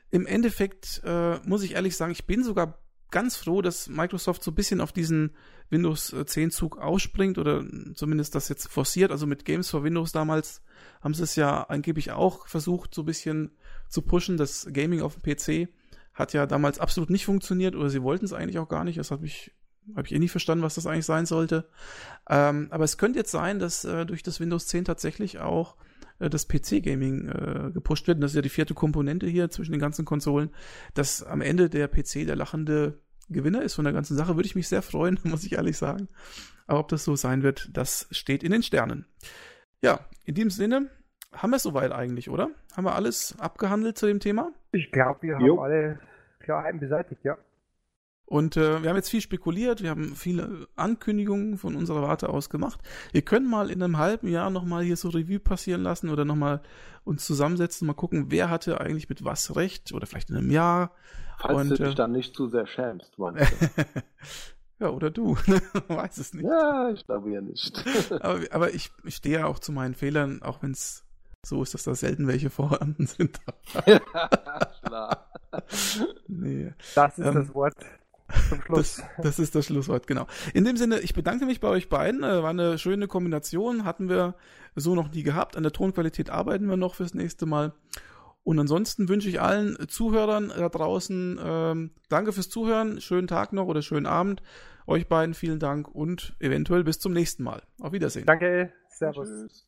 Im Endeffekt äh, muss ich ehrlich sagen, ich bin sogar ganz froh, dass Microsoft so ein bisschen auf diesen Windows 10 Zug ausspringt oder zumindest das jetzt forciert. Also mit Games for Windows damals haben sie es ja angeblich auch versucht, so ein bisschen zu pushen. Das Gaming auf dem PC hat ja damals absolut nicht funktioniert oder sie wollten es eigentlich auch gar nicht. Das habe ich habe ich eh nie verstanden, was das eigentlich sein sollte. Ähm, aber es könnte jetzt sein, dass äh, durch das Windows 10 tatsächlich auch äh, das PC-Gaming äh, gepusht wird. Und das ist ja die vierte Komponente hier zwischen den ganzen Konsolen, dass am Ende der PC der lachende Gewinner ist von der ganzen Sache, würde ich mich sehr freuen, muss ich ehrlich sagen. Aber ob das so sein wird, das steht in den Sternen. Ja, in diesem Sinne haben wir es soweit eigentlich, oder? Haben wir alles abgehandelt zu dem Thema? Ich glaube, wir jo. haben alle Klarheiten beseitigt, ja. Und äh, wir haben jetzt viel spekuliert, wir haben viele Ankündigungen von unserer Warte aus gemacht. Wir können mal in einem halben Jahr nochmal hier so Revue passieren lassen oder nochmal uns zusammensetzen, mal gucken, wer hatte eigentlich mit was recht oder vielleicht in einem Jahr. Falls Und, du dich äh, dann nicht zu sehr schämst, Ja, oder du. Weiß es nicht. Ja, ich glaube ja nicht. aber, aber ich, ich stehe ja auch zu meinen Fehlern, auch wenn es so ist, dass da selten welche vorhanden sind. Klar. nee. Das ist ähm, das Wort zum Schluss. Das, das, ist das Schlusswort, genau. In dem Sinne, ich bedanke mich bei euch beiden. Äh, war eine schöne Kombination. Hatten wir so noch nie gehabt. An der Tonqualität arbeiten wir noch fürs nächste Mal. Und ansonsten wünsche ich allen Zuhörern da draußen ähm, danke fürs Zuhören, schönen Tag noch oder schönen Abend. Euch beiden vielen Dank und eventuell bis zum nächsten Mal. Auf Wiedersehen. Danke, Servus. Tschüss.